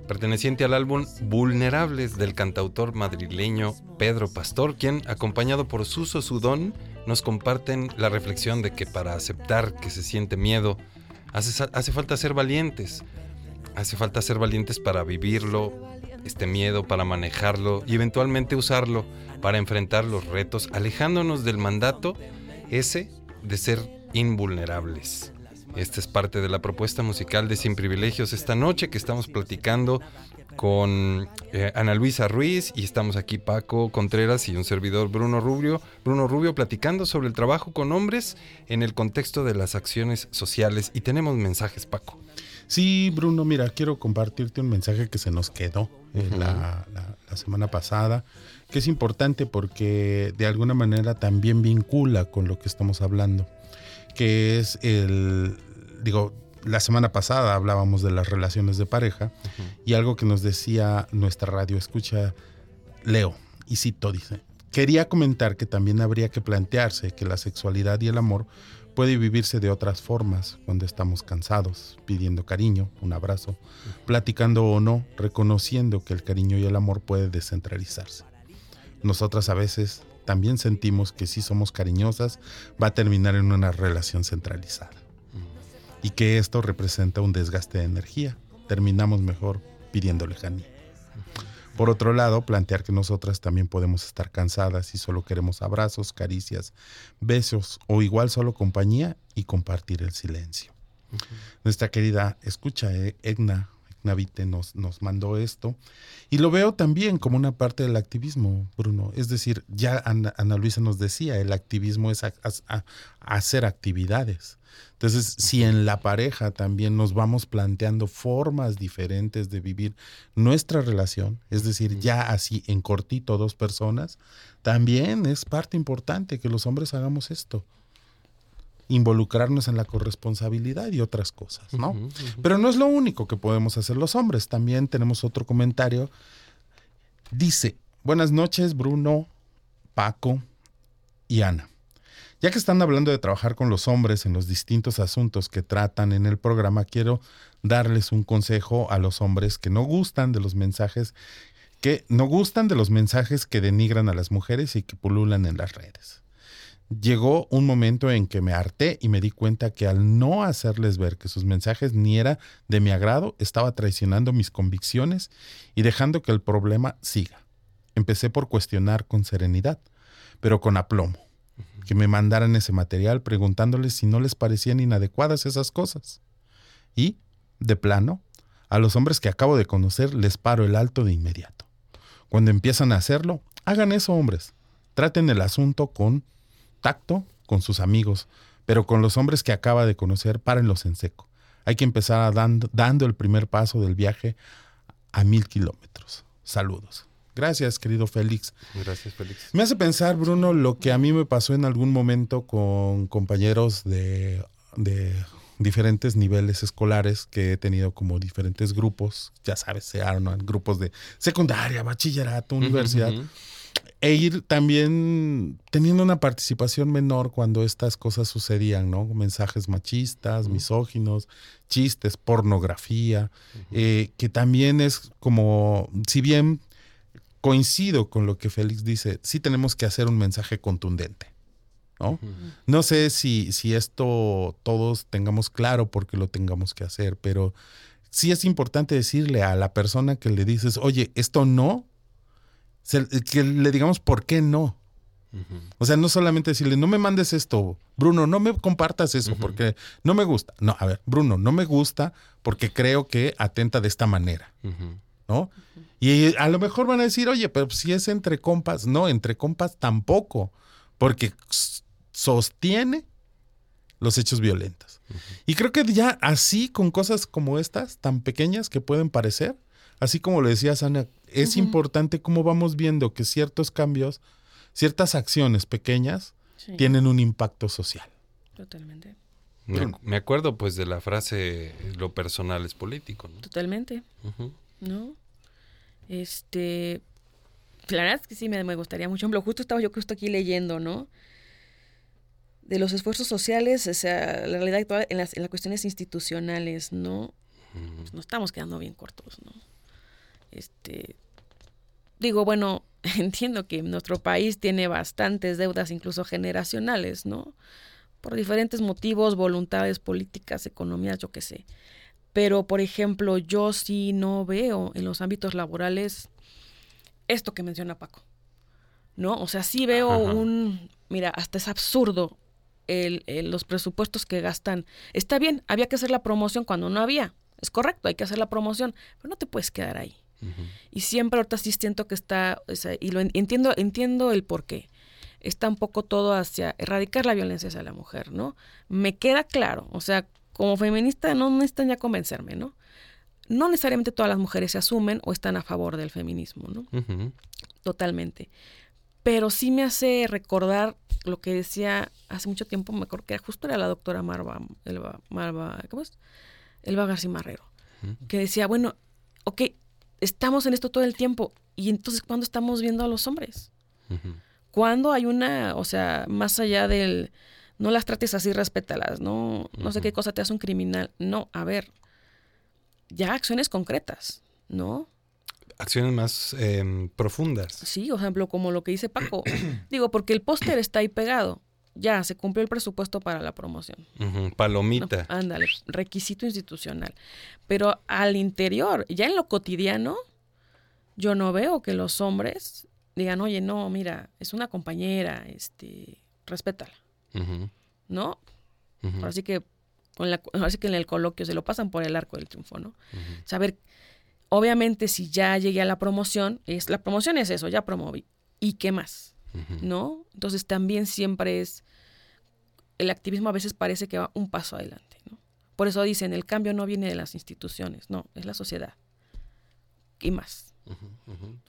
Speaker 3: perteneciente al álbum Vulnerables del cantautor madrileño Pedro Pastor, quien, acompañado por Suso Sudón, nos comparten la reflexión de que para aceptar que se siente miedo, hace, hace falta ser valientes. Hace falta ser valientes para vivirlo, este miedo, para manejarlo y eventualmente usarlo para enfrentar los retos, alejándonos del mandato ese de ser invulnerables. Esta es parte de la propuesta musical de Sin Privilegios esta noche que estamos platicando con eh, Ana Luisa Ruiz y estamos aquí Paco Contreras y un servidor Bruno Rubio, Bruno Rubio platicando sobre el trabajo con hombres en el contexto de las acciones sociales y tenemos mensajes Paco.
Speaker 4: Sí, Bruno, mira, quiero compartirte un mensaje que se nos quedó eh, la, la, semana pasada, que es importante porque de alguna manera también vincula con lo que estamos hablando, que es el, digo, la semana pasada hablábamos de las relaciones de pareja y algo que nos decía nuestra radio escucha Leo, y cito, dice, quería comentar que también habría que plantearse que la sexualidad y el amor puede vivirse de otras formas, cuando estamos cansados, pidiendo cariño, un abrazo, platicando o no, reconociendo que el cariño y el amor puede descentralizarse. Nosotras a veces también sentimos que si somos cariñosas va a terminar en una relación centralizada. Y que esto representa un desgaste de energía. Terminamos mejor pidiendo lejanía. Por otro lado, plantear que nosotras también podemos estar cansadas y solo queremos abrazos, caricias, besos o igual solo compañía y compartir el silencio. Nuestra querida escucha, eh, Egna, Vite nos, nos mandó esto. Y lo veo también como una parte del activismo, Bruno. Es decir, ya Ana, Luisa nos decía, el activismo es hacer actividades. Entonces, si en la pareja también nos vamos planteando formas diferentes de vivir nuestra relación, es decir, ya así en cortito dos personas, también es parte importante que los hombres hagamos esto involucrarnos en la corresponsabilidad y otras cosas, ¿no? Pero no es lo único que podemos hacer los hombres. También tenemos otro comentario. Dice, buenas noches Bruno, Paco y Ana. Ya que están hablando de trabajar con los hombres en los distintos asuntos que tratan en el programa, quiero darles un consejo a los hombres que no gustan de los mensajes que no gustan de los mensajes que denigran a las mujeres y que pululan en las redes llegó un momento en que me harté y me di cuenta que al no hacerles ver que sus mensajes ni era de mi agrado, estaba traicionando mis convicciones y dejando que el problema siga. Empecé por cuestionar con serenidad, pero con aplomo, que me mandaran ese material preguntándoles si no les parecían inadecuadas esas cosas. Y, de plano, a los hombres que acabo de conocer les paro el alto de inmediato. Cuando empiezan a hacerlo, hagan eso, hombres. Traten el asunto con tacto con sus amigos, pero con los hombres que acaba de conocer, párenlos en seco. Hay que empezar dando, dando el primer paso del viaje a mil kilómetros. Saludos. Gracias, querido Félix.
Speaker 3: Gracias, Félix.
Speaker 4: Me hace pensar, Bruno, lo que a mí me pasó en algún momento con compañeros de, de diferentes niveles escolares que he tenido como diferentes grupos, ya sabes, se arman grupos de secundaria, bachillerato, universidad e ir también teniendo una participación menor cuando estas cosas sucedían, ¿no? Mensajes machistas, misóginos, chistes, pornografía, eh, que también es como, si bien coincido con lo que Félix dice, sí tenemos que hacer un mensaje contundente. ¿no? No sé si, si esto todos tengamos claro porque lo tengamos que hacer, pero sí es importante decirle a la persona que le dices, oye, esto no, que le digamos por qué no. O sea, no solamente decirle, no me mandes esto, Bruno, no me compartas eso porque no me gusta. No, a ver, Bruno, no me gusta porque creo que atenta de esta manera. ¿No? Y a lo mejor van a decir, oye, pero si es entre compas, no, entre compas tampoco, porque sostiene los hechos violentos. Y creo que ya así, con cosas como estas, tan pequeñas que pueden parecer, así como lo decía Sana, es importante cómo vamos viendo que ciertos cambios, ciertas acciones pequeñas, tienen un impacto social.
Speaker 5: Totalmente.
Speaker 3: Me, acuerdo pues de la frase lo personal es político.
Speaker 5: Totalmente. ¿No? Este, la verdad es que sí me, me gustaría mucho. Ejemplo, justo estaba yo justo aquí leyendo, ¿no? de los esfuerzos sociales, o sea, la realidad actual en las, en las cuestiones institucionales, ¿no? Pues nos estamos quedando bien cortos, ¿no? Este, digo, bueno, [LAUGHS] entiendo que nuestro país tiene bastantes deudas, incluso generacionales, ¿no? Por diferentes motivos, voluntades políticas, economías, yo qué sé. Pero, por ejemplo, yo sí no veo en los ámbitos laborales esto que menciona Paco. ¿No? O sea, sí veo un, mira, hasta es absurdo el, los presupuestos que gastan. Está bien, había que hacer la promoción cuando no había. Es correcto, hay que hacer la promoción, pero no te puedes quedar ahí. Y siempre ahorita sí siento que está, y lo entiendo, entiendo el por qué. Está un poco todo hacia erradicar la violencia hacia la mujer, ¿no? Me queda claro, o sea, como feminista no necesitan ya convencerme, ¿no? No necesariamente todas las mujeres se asumen o están a favor del feminismo, ¿no? Totalmente. Pero sí me hace recordar lo que decía hace mucho tiempo, me acuerdo que justo era la doctora Marva, Elba, Marva ¿cómo es? Elba García Marrero, que decía, bueno, ok, estamos en esto todo el tiempo, y entonces, ¿cuándo estamos viendo a los hombres? ¿Cuándo hay una, o sea, más allá del, no las trates así, respétalas, no, no sé qué cosa te hace un criminal, no, a ver, ya acciones concretas, ¿no?
Speaker 3: acciones más em, profundas.
Speaker 5: Sí, por ejemplo, como lo que dice Paco. [CLEARS THROAT] Digo, porque el póster está ahí pegado. Ya, se cumplió el presupuesto para la promoción.
Speaker 3: palomita.
Speaker 5: ándale, requisito institucional. Pero al interior, ya en lo cotidiano, yo no veo que los hombres digan, oye, no, mira, es una compañera, este, respétala. ¿No? Así que con la, así que en el coloquio se lo pasan por el arco del triunfo, ¿no? Saber Obviamente, si ya llegué a la promoción, es la promoción es eso, ya promoví. ¿Y qué más? ¿No? Entonces también siempre es el activismo a veces parece que va un paso adelante, ¿no? Por eso dicen, el cambio no viene de las instituciones, no, es la sociedad. ¿Qué más?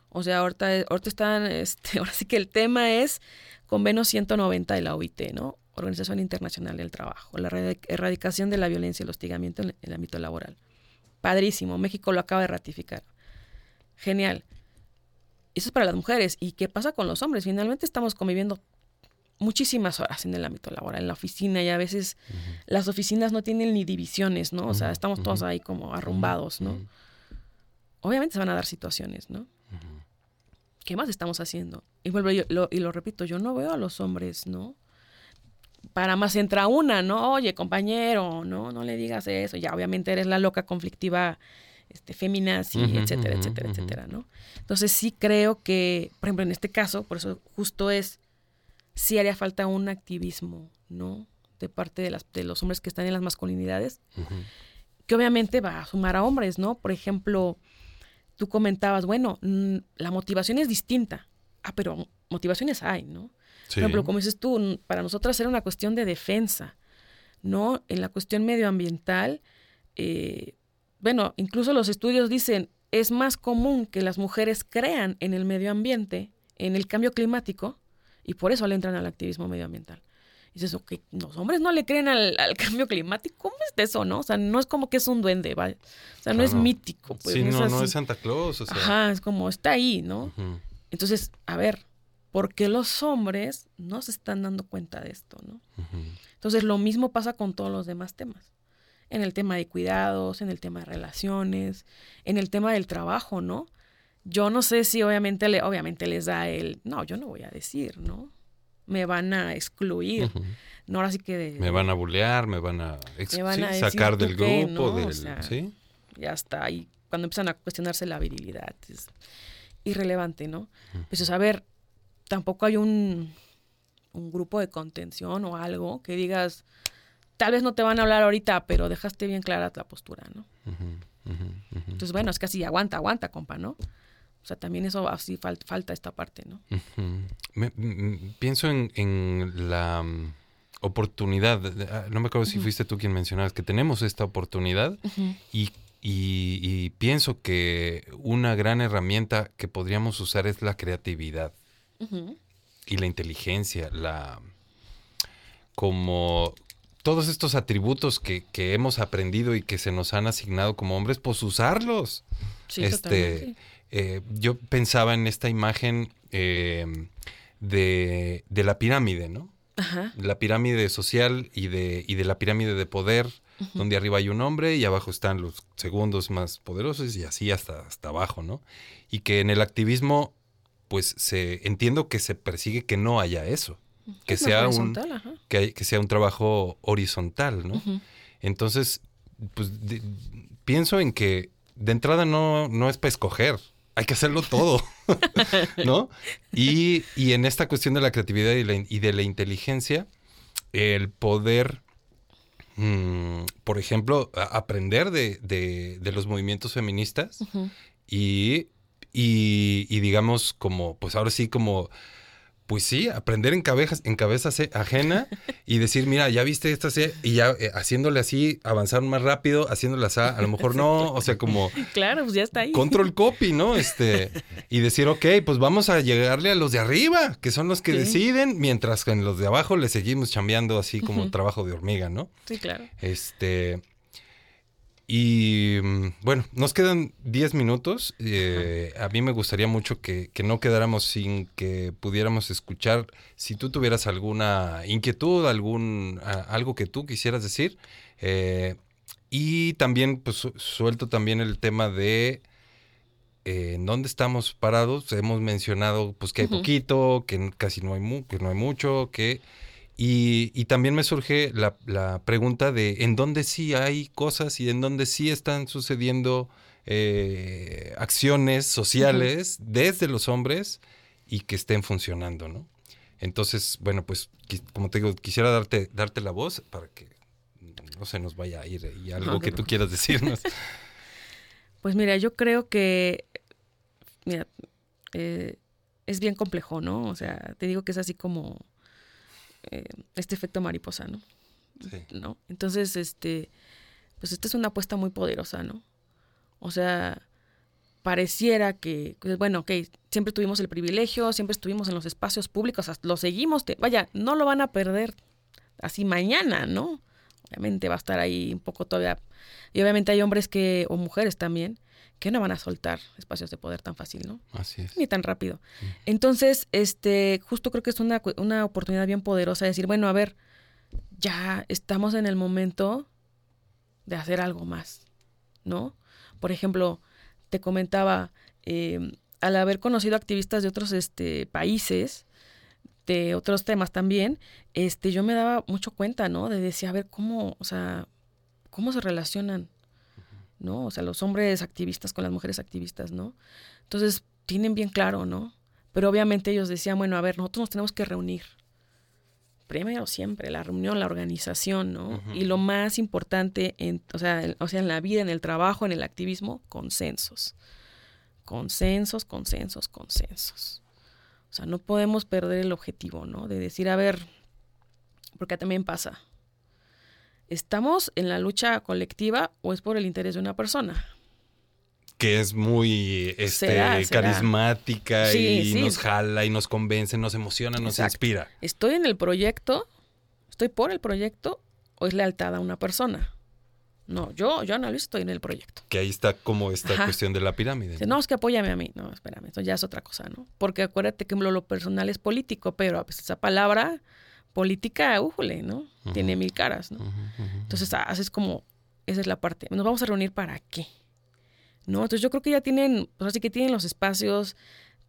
Speaker 5: O sea, ahorita, ahorita están, este, [LAUGHS] ahora sí que el tema es convenio 190 de la OIT, ¿no? Organización Internacional del Trabajo, la erradicación de la violencia y el hostigamiento en el ámbito laboral. Padrísimo, México lo acaba de ratificar. Genial. Eso es para las mujeres. ¿Y qué pasa con los hombres? Finalmente estamos conviviendo muchísimas horas en el ámbito laboral, en la oficina, y a veces las oficinas no tienen ni divisiones, ¿no? O sea, estamos todos ahí como arrumbados, ¿no? Obviamente se van a dar situaciones, ¿no? ¿Qué más estamos haciendo? Y vuelvo yo, y lo repito, yo no veo a los hombres, ¿no? para más entra una, ¿no? Oye, compañero, no, no le digas eso. Ya, obviamente eres la loca conflictiva este, feminazi, etcétera, etcétera, etcétera, ¿no? Entonces sí creo que, por ejemplo, en este caso, por eso justo es, sí haría falta un activismo, ¿no? De parte de, las, de los hombres que están en las masculinidades, que obviamente va a sumar a hombres, ¿no? Por ejemplo, tú comentabas, bueno, la motivación es distinta. Ah, pero motivaciones hay, ¿no? Por ejemplo, como dices tú, para nosotras era una cuestión de defensa, ¿no? En la cuestión medioambiental, eh, bueno, incluso los estudios dicen, es más común que las mujeres crean en el medio ambiente, en el cambio climático, y por eso le entran al activismo medioambiental. Y dices, ok, los hombres no le creen al, cambio climático, ¿cómo es eso, no? O sea, no es como que es un duende, ¿vale? O sea, no es mítico.
Speaker 3: Pues, sí, no, no es Santa Claus, o sea.
Speaker 5: Ajá, es como, está ahí, ¿no? Entonces, a ver, porque los hombres no se están dando cuenta de esto, ¿no? Entonces lo mismo pasa con todos los demás temas. En el tema de cuidados, en el tema de relaciones, en el tema del trabajo, ¿no? Yo no sé si obviamente, le, obviamente les da el, no, yo no voy a decir, ¿no? me van a excluir. No, ahora sí que... de-
Speaker 3: Me van a bulear, me van a,
Speaker 5: me van
Speaker 3: sí,
Speaker 5: a decir,
Speaker 3: sacar
Speaker 5: "¿Tú
Speaker 3: del
Speaker 5: qué?",
Speaker 3: grupo,
Speaker 5: ¿no? O
Speaker 3: del,
Speaker 5: sea,
Speaker 3: ¿sí?
Speaker 5: Ya está. ahí cuando empiezan a cuestionarse la virilidad, es irrelevante, ¿no? Pues, a ver, tampoco hay un, un grupo de contención o algo que digas, tal vez no te van a hablar ahorita, pero dejaste bien clara la postura, ¿no? Entonces, bueno, es así, aguanta, aguanta, compa, ¿no? O sea, también eso así fal- falta esta parte, ¿no?
Speaker 3: Me- mm, pienso en, en la mm, oportunidad, ah, no me acuerdo si fuiste tú quien mencionabas, que tenemos esta oportunidad y, y- y pienso que una gran herramienta que podríamos usar es la creatividad y la inteligencia, la como todos estos atributos que, que hemos aprendido y que se nos han asignado como hombres, pues usarlos.
Speaker 5: Sí,
Speaker 3: este,
Speaker 5: totalmente.
Speaker 3: Eh, yo pensaba en esta imagen eh, de, de la pirámide, ¿no?
Speaker 5: Ajá.
Speaker 3: La pirámide social y de, y de la pirámide de poder, donde arriba hay un hombre y abajo están los segundos más poderosos y así hasta, hasta abajo, ¿no? Y que en el activismo, pues se entiendo que se persigue que no haya eso, que
Speaker 5: Es
Speaker 3: sea un que, que sea un trabajo horizontal, ¿no? Entonces, pues de- pienso en que de entrada no, no es para escoger, hay que hacerlo todo, [LAUGHS] ¿no? Y, y en esta cuestión de la creatividad y, la in- y de la inteligencia, el poder, mm, por ejemplo, aprender de, de- de los movimientos feministas y, y digamos como, pues ahora sí como... Pues sí, aprender en, cabezas, en cabeza se- ajena y decir, mira, ya viste esto así, y ya eh, haciéndole así, avanzar más rápido, haciéndole así, a lo mejor no, o sea, como
Speaker 5: Claro, pues ya está ahí.
Speaker 3: control copy, ¿no? Este, y decir, ok, pues vamos a llegarle a los de arriba, que son los que
Speaker 5: Sí.
Speaker 3: deciden, mientras que en los de abajo le seguimos chambeando así como trabajo de hormiga, ¿no?
Speaker 5: Sí, claro.
Speaker 3: Este. Y mm, bueno, nos quedan 10 minutos. Eh, a mí me gustaría mucho que, que no quedáramos sin que pudiéramos escuchar. Si tú tuvieras alguna inquietud, algún a- algo que tú quisieras decir. eh, y también, pues su- suelto también el tema de eh, en dónde estamos parados. Hemos mencionado pues que hay poquito, que casi no hay, mu- que no hay mucho, que y, y también me surge la, la pregunta de en dónde sí hay cosas y en dónde sí están sucediendo eh, acciones sociales desde los hombres y que estén funcionando, ¿no? Entonces, bueno, pues como te digo, quisiera darte, darte la voz para que no se nos vaya a ir y algo
Speaker 5: No,
Speaker 3: que
Speaker 5: no.
Speaker 3: tú quieras decirnos. [LAUGHS]
Speaker 5: Pues mira, yo creo que, mira, eh, es bien complejo, ¿no? O sea, te digo que es así como eh, este efecto mariposa, ¿no?
Speaker 3: Sí.
Speaker 5: ¿No? Entonces, este, pues esta es una apuesta muy poderosa, ¿no? O sea, pareciera que, pues, bueno, ok, siempre tuvimos el privilegio, siempre estuvimos en los espacios públicos, hasta- lo seguimos, te- vaya, no lo van a perder así mañana, ¿no? Obviamente va a estar ahí un poco todavía. Y obviamente hay hombres que, o mujeres también, que no van a soltar espacios de poder tan fácil, ¿no?
Speaker 3: Así es.
Speaker 5: Ni tan rápido. Entonces, este, justo creo que es una, una oportunidad bien poderosa de decir, bueno, a ver, ya estamos en el momento de hacer algo más, ¿no? Por ejemplo, te comentaba, eh, al haber conocido activistas de otros este, países, de otros temas también, este, yo me daba mucho cuenta, ¿no? De decir, a ver, cómo, o sea, cómo se relacionan, ¿no? O sea, los hombres activistas con las mujeres activistas, ¿no? Entonces, tienen bien claro, ¿no? Pero obviamente ellos decían, bueno, a ver, nosotros nos tenemos que reunir. Primero siempre, la reunión, la organización, ¿no? Y lo más importante, en, o, sea, en- o sea, en la vida, en el trabajo, en el activismo, consensos. Consensos, consensos, consensos. O sea, no podemos perder el objetivo, ¿no? De decir, a ver, porque también pasa. ¿Estamos en la lucha colectiva o es por el interés de una persona?
Speaker 3: Que es muy este,
Speaker 5: Será, será.
Speaker 3: carismática
Speaker 5: Sí,
Speaker 3: y
Speaker 5: sí.
Speaker 3: nos jala y nos convence, nos emociona, nos
Speaker 5: Exacto.
Speaker 3: inspira.
Speaker 5: ¿Estoy en el proyecto? ¿Estoy por el proyecto o es lealtad a una persona? No, yo, yo analizo, estoy en el proyecto.
Speaker 3: Que ahí está como esta
Speaker 5: Ajá.
Speaker 3: cuestión de la pirámide.
Speaker 5: No, es que apóyame a mí. No, espérame, eso ya es otra cosa, ¿no? Porque acuérdate que lo, lo personal es político, pero esa palabra política, újule, ¿no? Tiene mil caras, ¿no? Entonces, ah, haces como, esa es la parte. Nos vamos a reunir para qué, ¿no? Entonces, yo creo que ya tienen, pues así que tienen los espacios,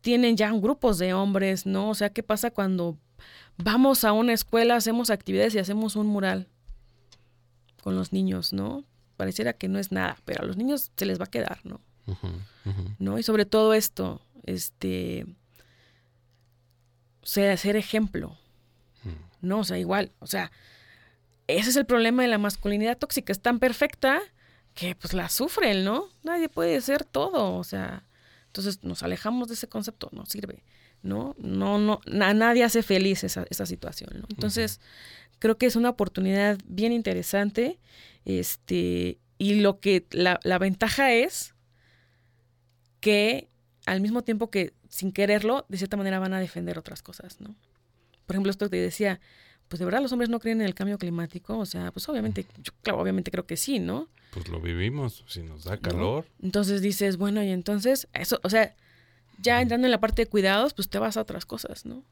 Speaker 5: tienen ya grupos de hombres, ¿no? O sea, ¿qué pasa cuando vamos a una escuela, hacemos actividades y hacemos un mural con los niños, ¿no? Pareciera que no es nada, pero a los niños se les va a quedar, ¿no? ¿No? Y sobre todo esto, este, sea, ser ejemplo, ¿no? O sea, igual, o sea, ese es el problema de la masculinidad tóxica, es tan perfecta que pues la sufren, ¿no? Nadie puede ser todo, o sea, entonces nos alejamos de ese concepto, no sirve, ¿no? No, no, nadie hace feliz esa, esa situación, ¿no? Entonces, creo que es una oportunidad bien interesante, este, y lo que, la, la ventaja es que al mismo tiempo que sin quererlo, de cierta manera van a defender otras cosas, ¿no? Por ejemplo, esto que te decía, pues de verdad los hombres no creen en el cambio climático, o sea, pues obviamente, yo claro, obviamente creo que sí, ¿no?
Speaker 3: Pues lo vivimos, si nos da calor.
Speaker 5: Entonces dices, bueno, y entonces, eso, o sea, ya entrando en la parte de cuidados, pues te vas a otras cosas, ¿no?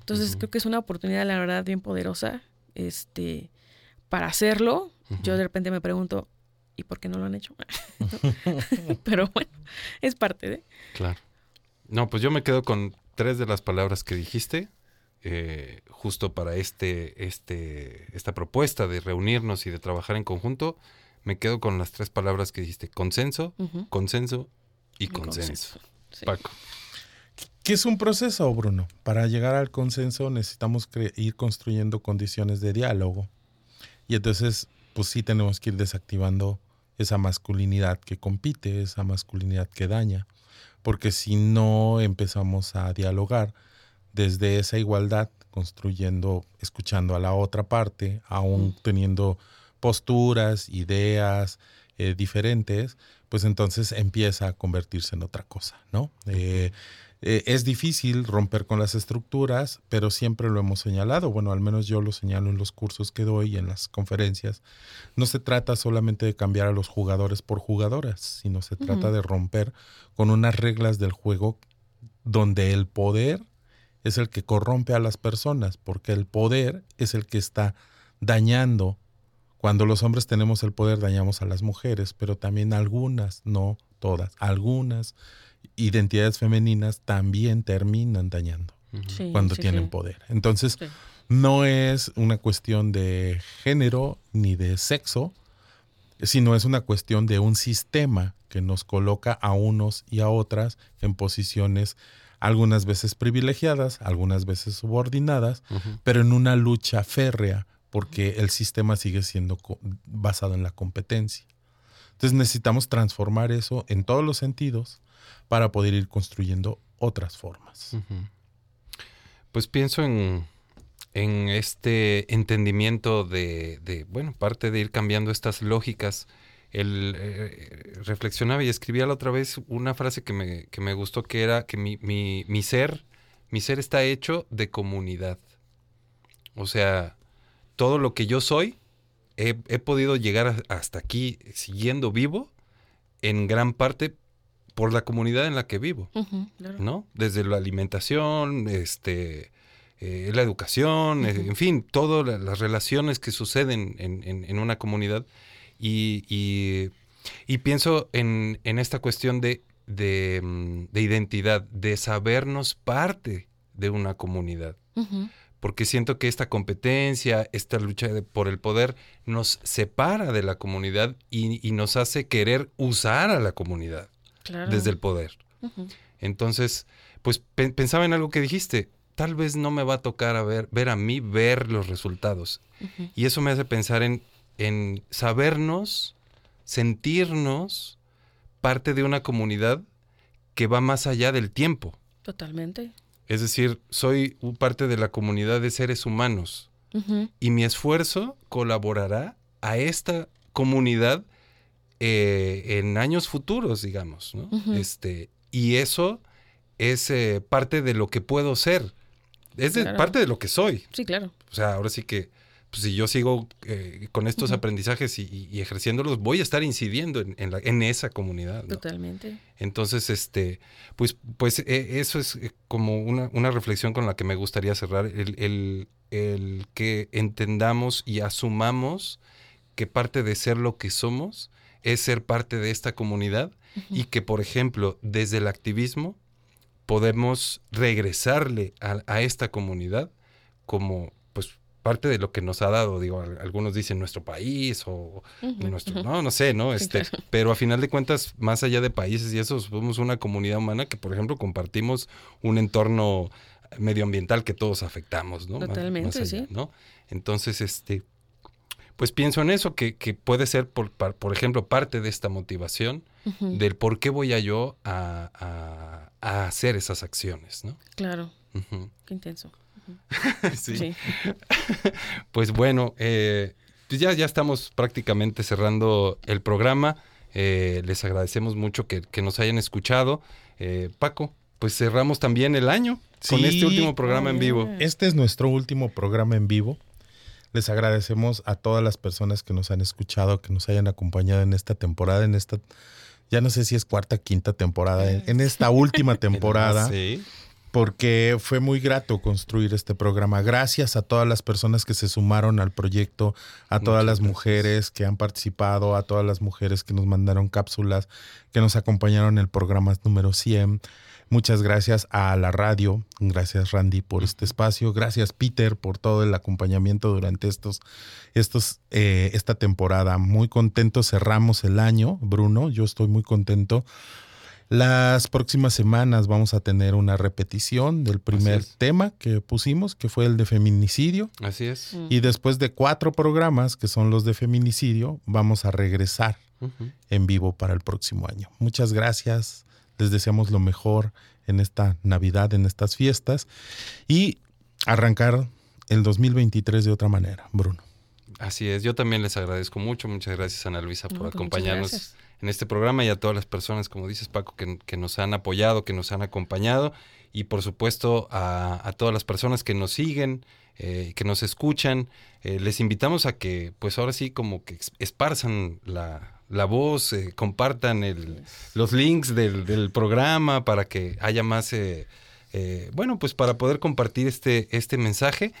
Speaker 5: entonces creo que es una oportunidad, la verdad, bien poderosa, este, para hacerlo. Yo de repente me pregunto, ¿y por qué no lo han hecho? [LAUGHS] Pero bueno, es parte de.
Speaker 3: Claro. No, pues yo me quedo con tres de las palabras que dijiste. Eh, justo para este, este, esta propuesta de reunirnos y de trabajar en conjunto, me quedo con las tres palabras que dijiste, consenso, consenso y, consenso. Paco.
Speaker 4: ¿Qué es un proceso, Bruno? Para llegar al consenso necesitamos ir construyendo condiciones de diálogo. Y entonces, pues sí tenemos que ir desactivando esa masculinidad que compite, esa masculinidad que daña. Porque si no empezamos a dialogar, desde esa igualdad, construyendo, escuchando a la otra parte, aún teniendo posturas, ideas eh, diferentes, pues entonces empieza a convertirse en otra cosa, ¿no? Eh, eh, es difícil romper con las estructuras, pero siempre lo hemos señalado, bueno, al menos yo lo señalo en los cursos que doy y en las conferencias. No se trata solamente de cambiar a los jugadores por jugadoras, sino se trata de romper con unas reglas del juego donde el poder es el que corrompe a las personas, porque el poder es el que está dañando. Cuando los hombres tenemos el poder, dañamos a las mujeres, pero también algunas, no todas, algunas identidades femeninas también terminan dañando cuando tienen poder. Entonces, no es una cuestión de género ni de sexo, sino es una cuestión de un sistema que nos coloca a unos y a otras en posiciones algunas veces privilegiadas, algunas veces subordinadas, pero en una lucha férrea, porque el sistema sigue siendo basado en la competencia. Entonces necesitamos transformar eso en todos los sentidos para poder ir construyendo otras formas.
Speaker 3: Pues pienso en, este entendimiento de, bueno, parte de ir cambiando estas lógicas él eh, reflexionaba y escribía la otra vez una frase que me, que me gustó, que era que mi, mi, mi, ser, mi ser está hecho de comunidad. O sea, todo lo que yo soy, he, podido llegar hasta aquí siguiendo vivo, en gran parte por la comunidad en la que vivo, ¿no? Desde la alimentación, este, eh, la educación, en fin, todas las relaciones que suceden en, en una comunidad y, y, pienso en, en, esta cuestión de, de, mm, de, identidad, de sabernos parte de una comunidad. Porque siento que esta competencia, esta lucha por el poder nos separa de la comunidad y, y nos hace querer usar a la comunidad desde el poder. Entonces, pues pensaba en algo que dijiste, tal vez no me va a tocar a ver, ver a mí ver los resultados. Y eso me hace pensar en en sabernos, sentirnos parte de una comunidad que va más allá del tiempo.
Speaker 5: Totalmente.
Speaker 3: Es decir, soy parte de la comunidad de seres humanos y mi esfuerzo colaborará a esta comunidad eh, en años futuros, digamos. este, y eso es eh, parte de lo que puedo ser. Es parte de lo que soy.
Speaker 5: Sí, claro.
Speaker 3: O sea, ahora sí que pues si yo sigo eh, con estos aprendizajes y, ejerciéndolos, voy a estar incidiendo en, la, en esa comunidad.
Speaker 5: Totalmente.
Speaker 3: Entonces, este, pues, pues e, eso es eh, como una, una, reflexión con la que me gustaría cerrar, el, el, el, que entendamos y asumamos que parte de ser lo que somos es ser parte de esta comunidad y que, por ejemplo, desde el activismo podemos regresarle a, a esta comunidad como parte de lo que nos ha dado, digo, al- algunos dicen nuestro país o nuestro, no, no sé, ¿no?
Speaker 5: Sí,
Speaker 3: Este,
Speaker 5: claro. [LAUGHS]
Speaker 3: pero a final de cuentas, más allá de países y eso, somos una comunidad humana que, por ejemplo, compartimos un entorno medioambiental que todos afectamos, ¿no? Más- más
Speaker 5: Totalmente,
Speaker 3: allá,
Speaker 5: sí.
Speaker 3: ¿no? Entonces, este, pues pienso en eso, que, que puede ser, por, par- por ejemplo, parte de esta motivación del por qué voy a yo a, a- a hacer esas acciones, ¿no?
Speaker 5: Claro, qué intenso. [LAUGHS]
Speaker 3: Sí.
Speaker 5: Sí. [LAUGHS]
Speaker 3: Pues bueno, eh, pues ya, ya estamos prácticamente cerrando el programa. Eh, les agradecemos mucho que, que nos hayan escuchado. Eh, Paco, pues cerramos también el año con este último programa en vivo.
Speaker 4: Este es nuestro último programa en vivo. Les agradecemos a todas las personas que nos han escuchado, que nos hayan acompañado en esta temporada, en esta, ya no sé si es cuarta, quinta temporada, en, en esta última [LAUGHS] temporada,
Speaker 3: Sí.
Speaker 4: Porque fue muy grato construir este programa. Gracias a todas las personas que se sumaron al proyecto, a todas las mujeres que han participado, a todas las mujeres que nos mandaron cápsulas, que nos acompañaron en el programa número 100. Muchas gracias a la radio, gracias Randy por este espacio, gracias Peter por todo el acompañamiento durante estos, estos, eh, esta temporada. Muy contento, cerramos el año, Bruno, yo estoy muy contento. Las próximas semanas vamos a tener una repetición del primer tema que pusimos, que fue el de feminicidio.
Speaker 3: Así es.
Speaker 5: Mm.
Speaker 4: Y después de cuatro programas, que son los de feminicidio, vamos a regresar en vivo para el próximo año. Muchas gracias. Les deseamos lo mejor en esta Navidad, en estas fiestas y arrancar el 2023 de otra manera, Bruno.
Speaker 3: Así es, yo también les agradezco mucho. Muchas gracias, Ana Luisa,
Speaker 5: No,
Speaker 3: por
Speaker 5: pues muchas
Speaker 3: acompañarnos
Speaker 5: gracias.
Speaker 3: En este programa y a todas las personas, como dices, Paco, que, que nos han apoyado, que nos han acompañado y, por supuesto, a, a todas las personas que nos siguen, eh, que nos escuchan. Eh, les invitamos a que, pues ahora sí, como que esparzan la, la voz, eh, compartan el, los links del, del programa para que haya más, eh, bueno, pues para poder compartir este, este mensaje.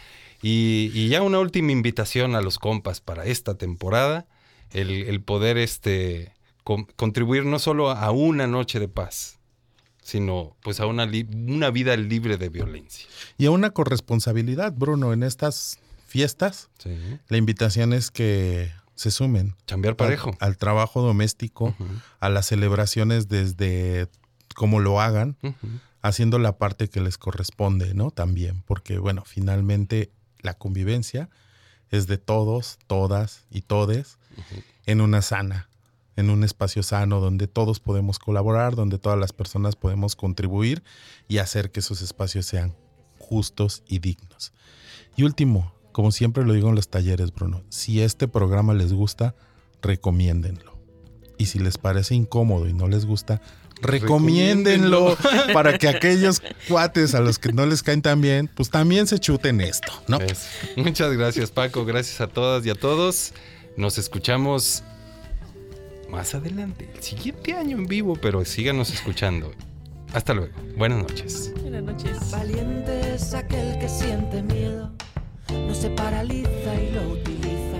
Speaker 3: Y, y ya una última invitación a los compas para esta temporada, el, el poder este, con- contribuir no solo a una noche de paz, sino pues a una, una vida libre de violencia.
Speaker 4: Y a una corresponsabilidad, Bruno, en estas fiestas,
Speaker 3: Sí.
Speaker 4: la invitación es que se sumen.
Speaker 3: Chambear parejo.
Speaker 4: Al, al trabajo doméstico, a las celebraciones desde cómo lo hagan, haciendo la parte que les corresponde, ¿no? También, porque bueno, finalmente la convivencia es de todos, todas y todes en una sana, en un espacio sano donde todos podemos colaborar, donde todas las personas podemos contribuir y hacer que esos espacios sean justos y dignos. Y último, como siempre lo digo en los talleres, Bruno, si este programa les gusta, recomiéndenlo. Y si les parece incómodo y no les gusta, recomiéndenlo [LAUGHS] para que aquellos cuates a los que no les caen tan bien, pues también se chuten esto, ¿no?
Speaker 3: Muchas gracias Paco, gracias a todas y a todos. Nos escuchamos más adelante, el siguiente año en vivo, pero síganos escuchando. Hasta luego. Buenas noches.
Speaker 5: Buenas noches.
Speaker 6: Valiente es aquel que siente miedo, no se paraliza y lo utiliza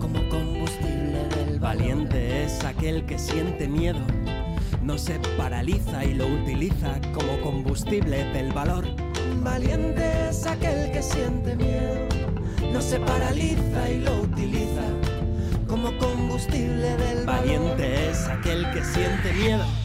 Speaker 6: como combustible del Valiente es aquel que siente miedo, no se paraliza y lo utiliza como combustible del valor. Valiente es aquel que siente miedo, no se paraliza y lo utiliza como combustible del. Valiente es aquel que siente miedo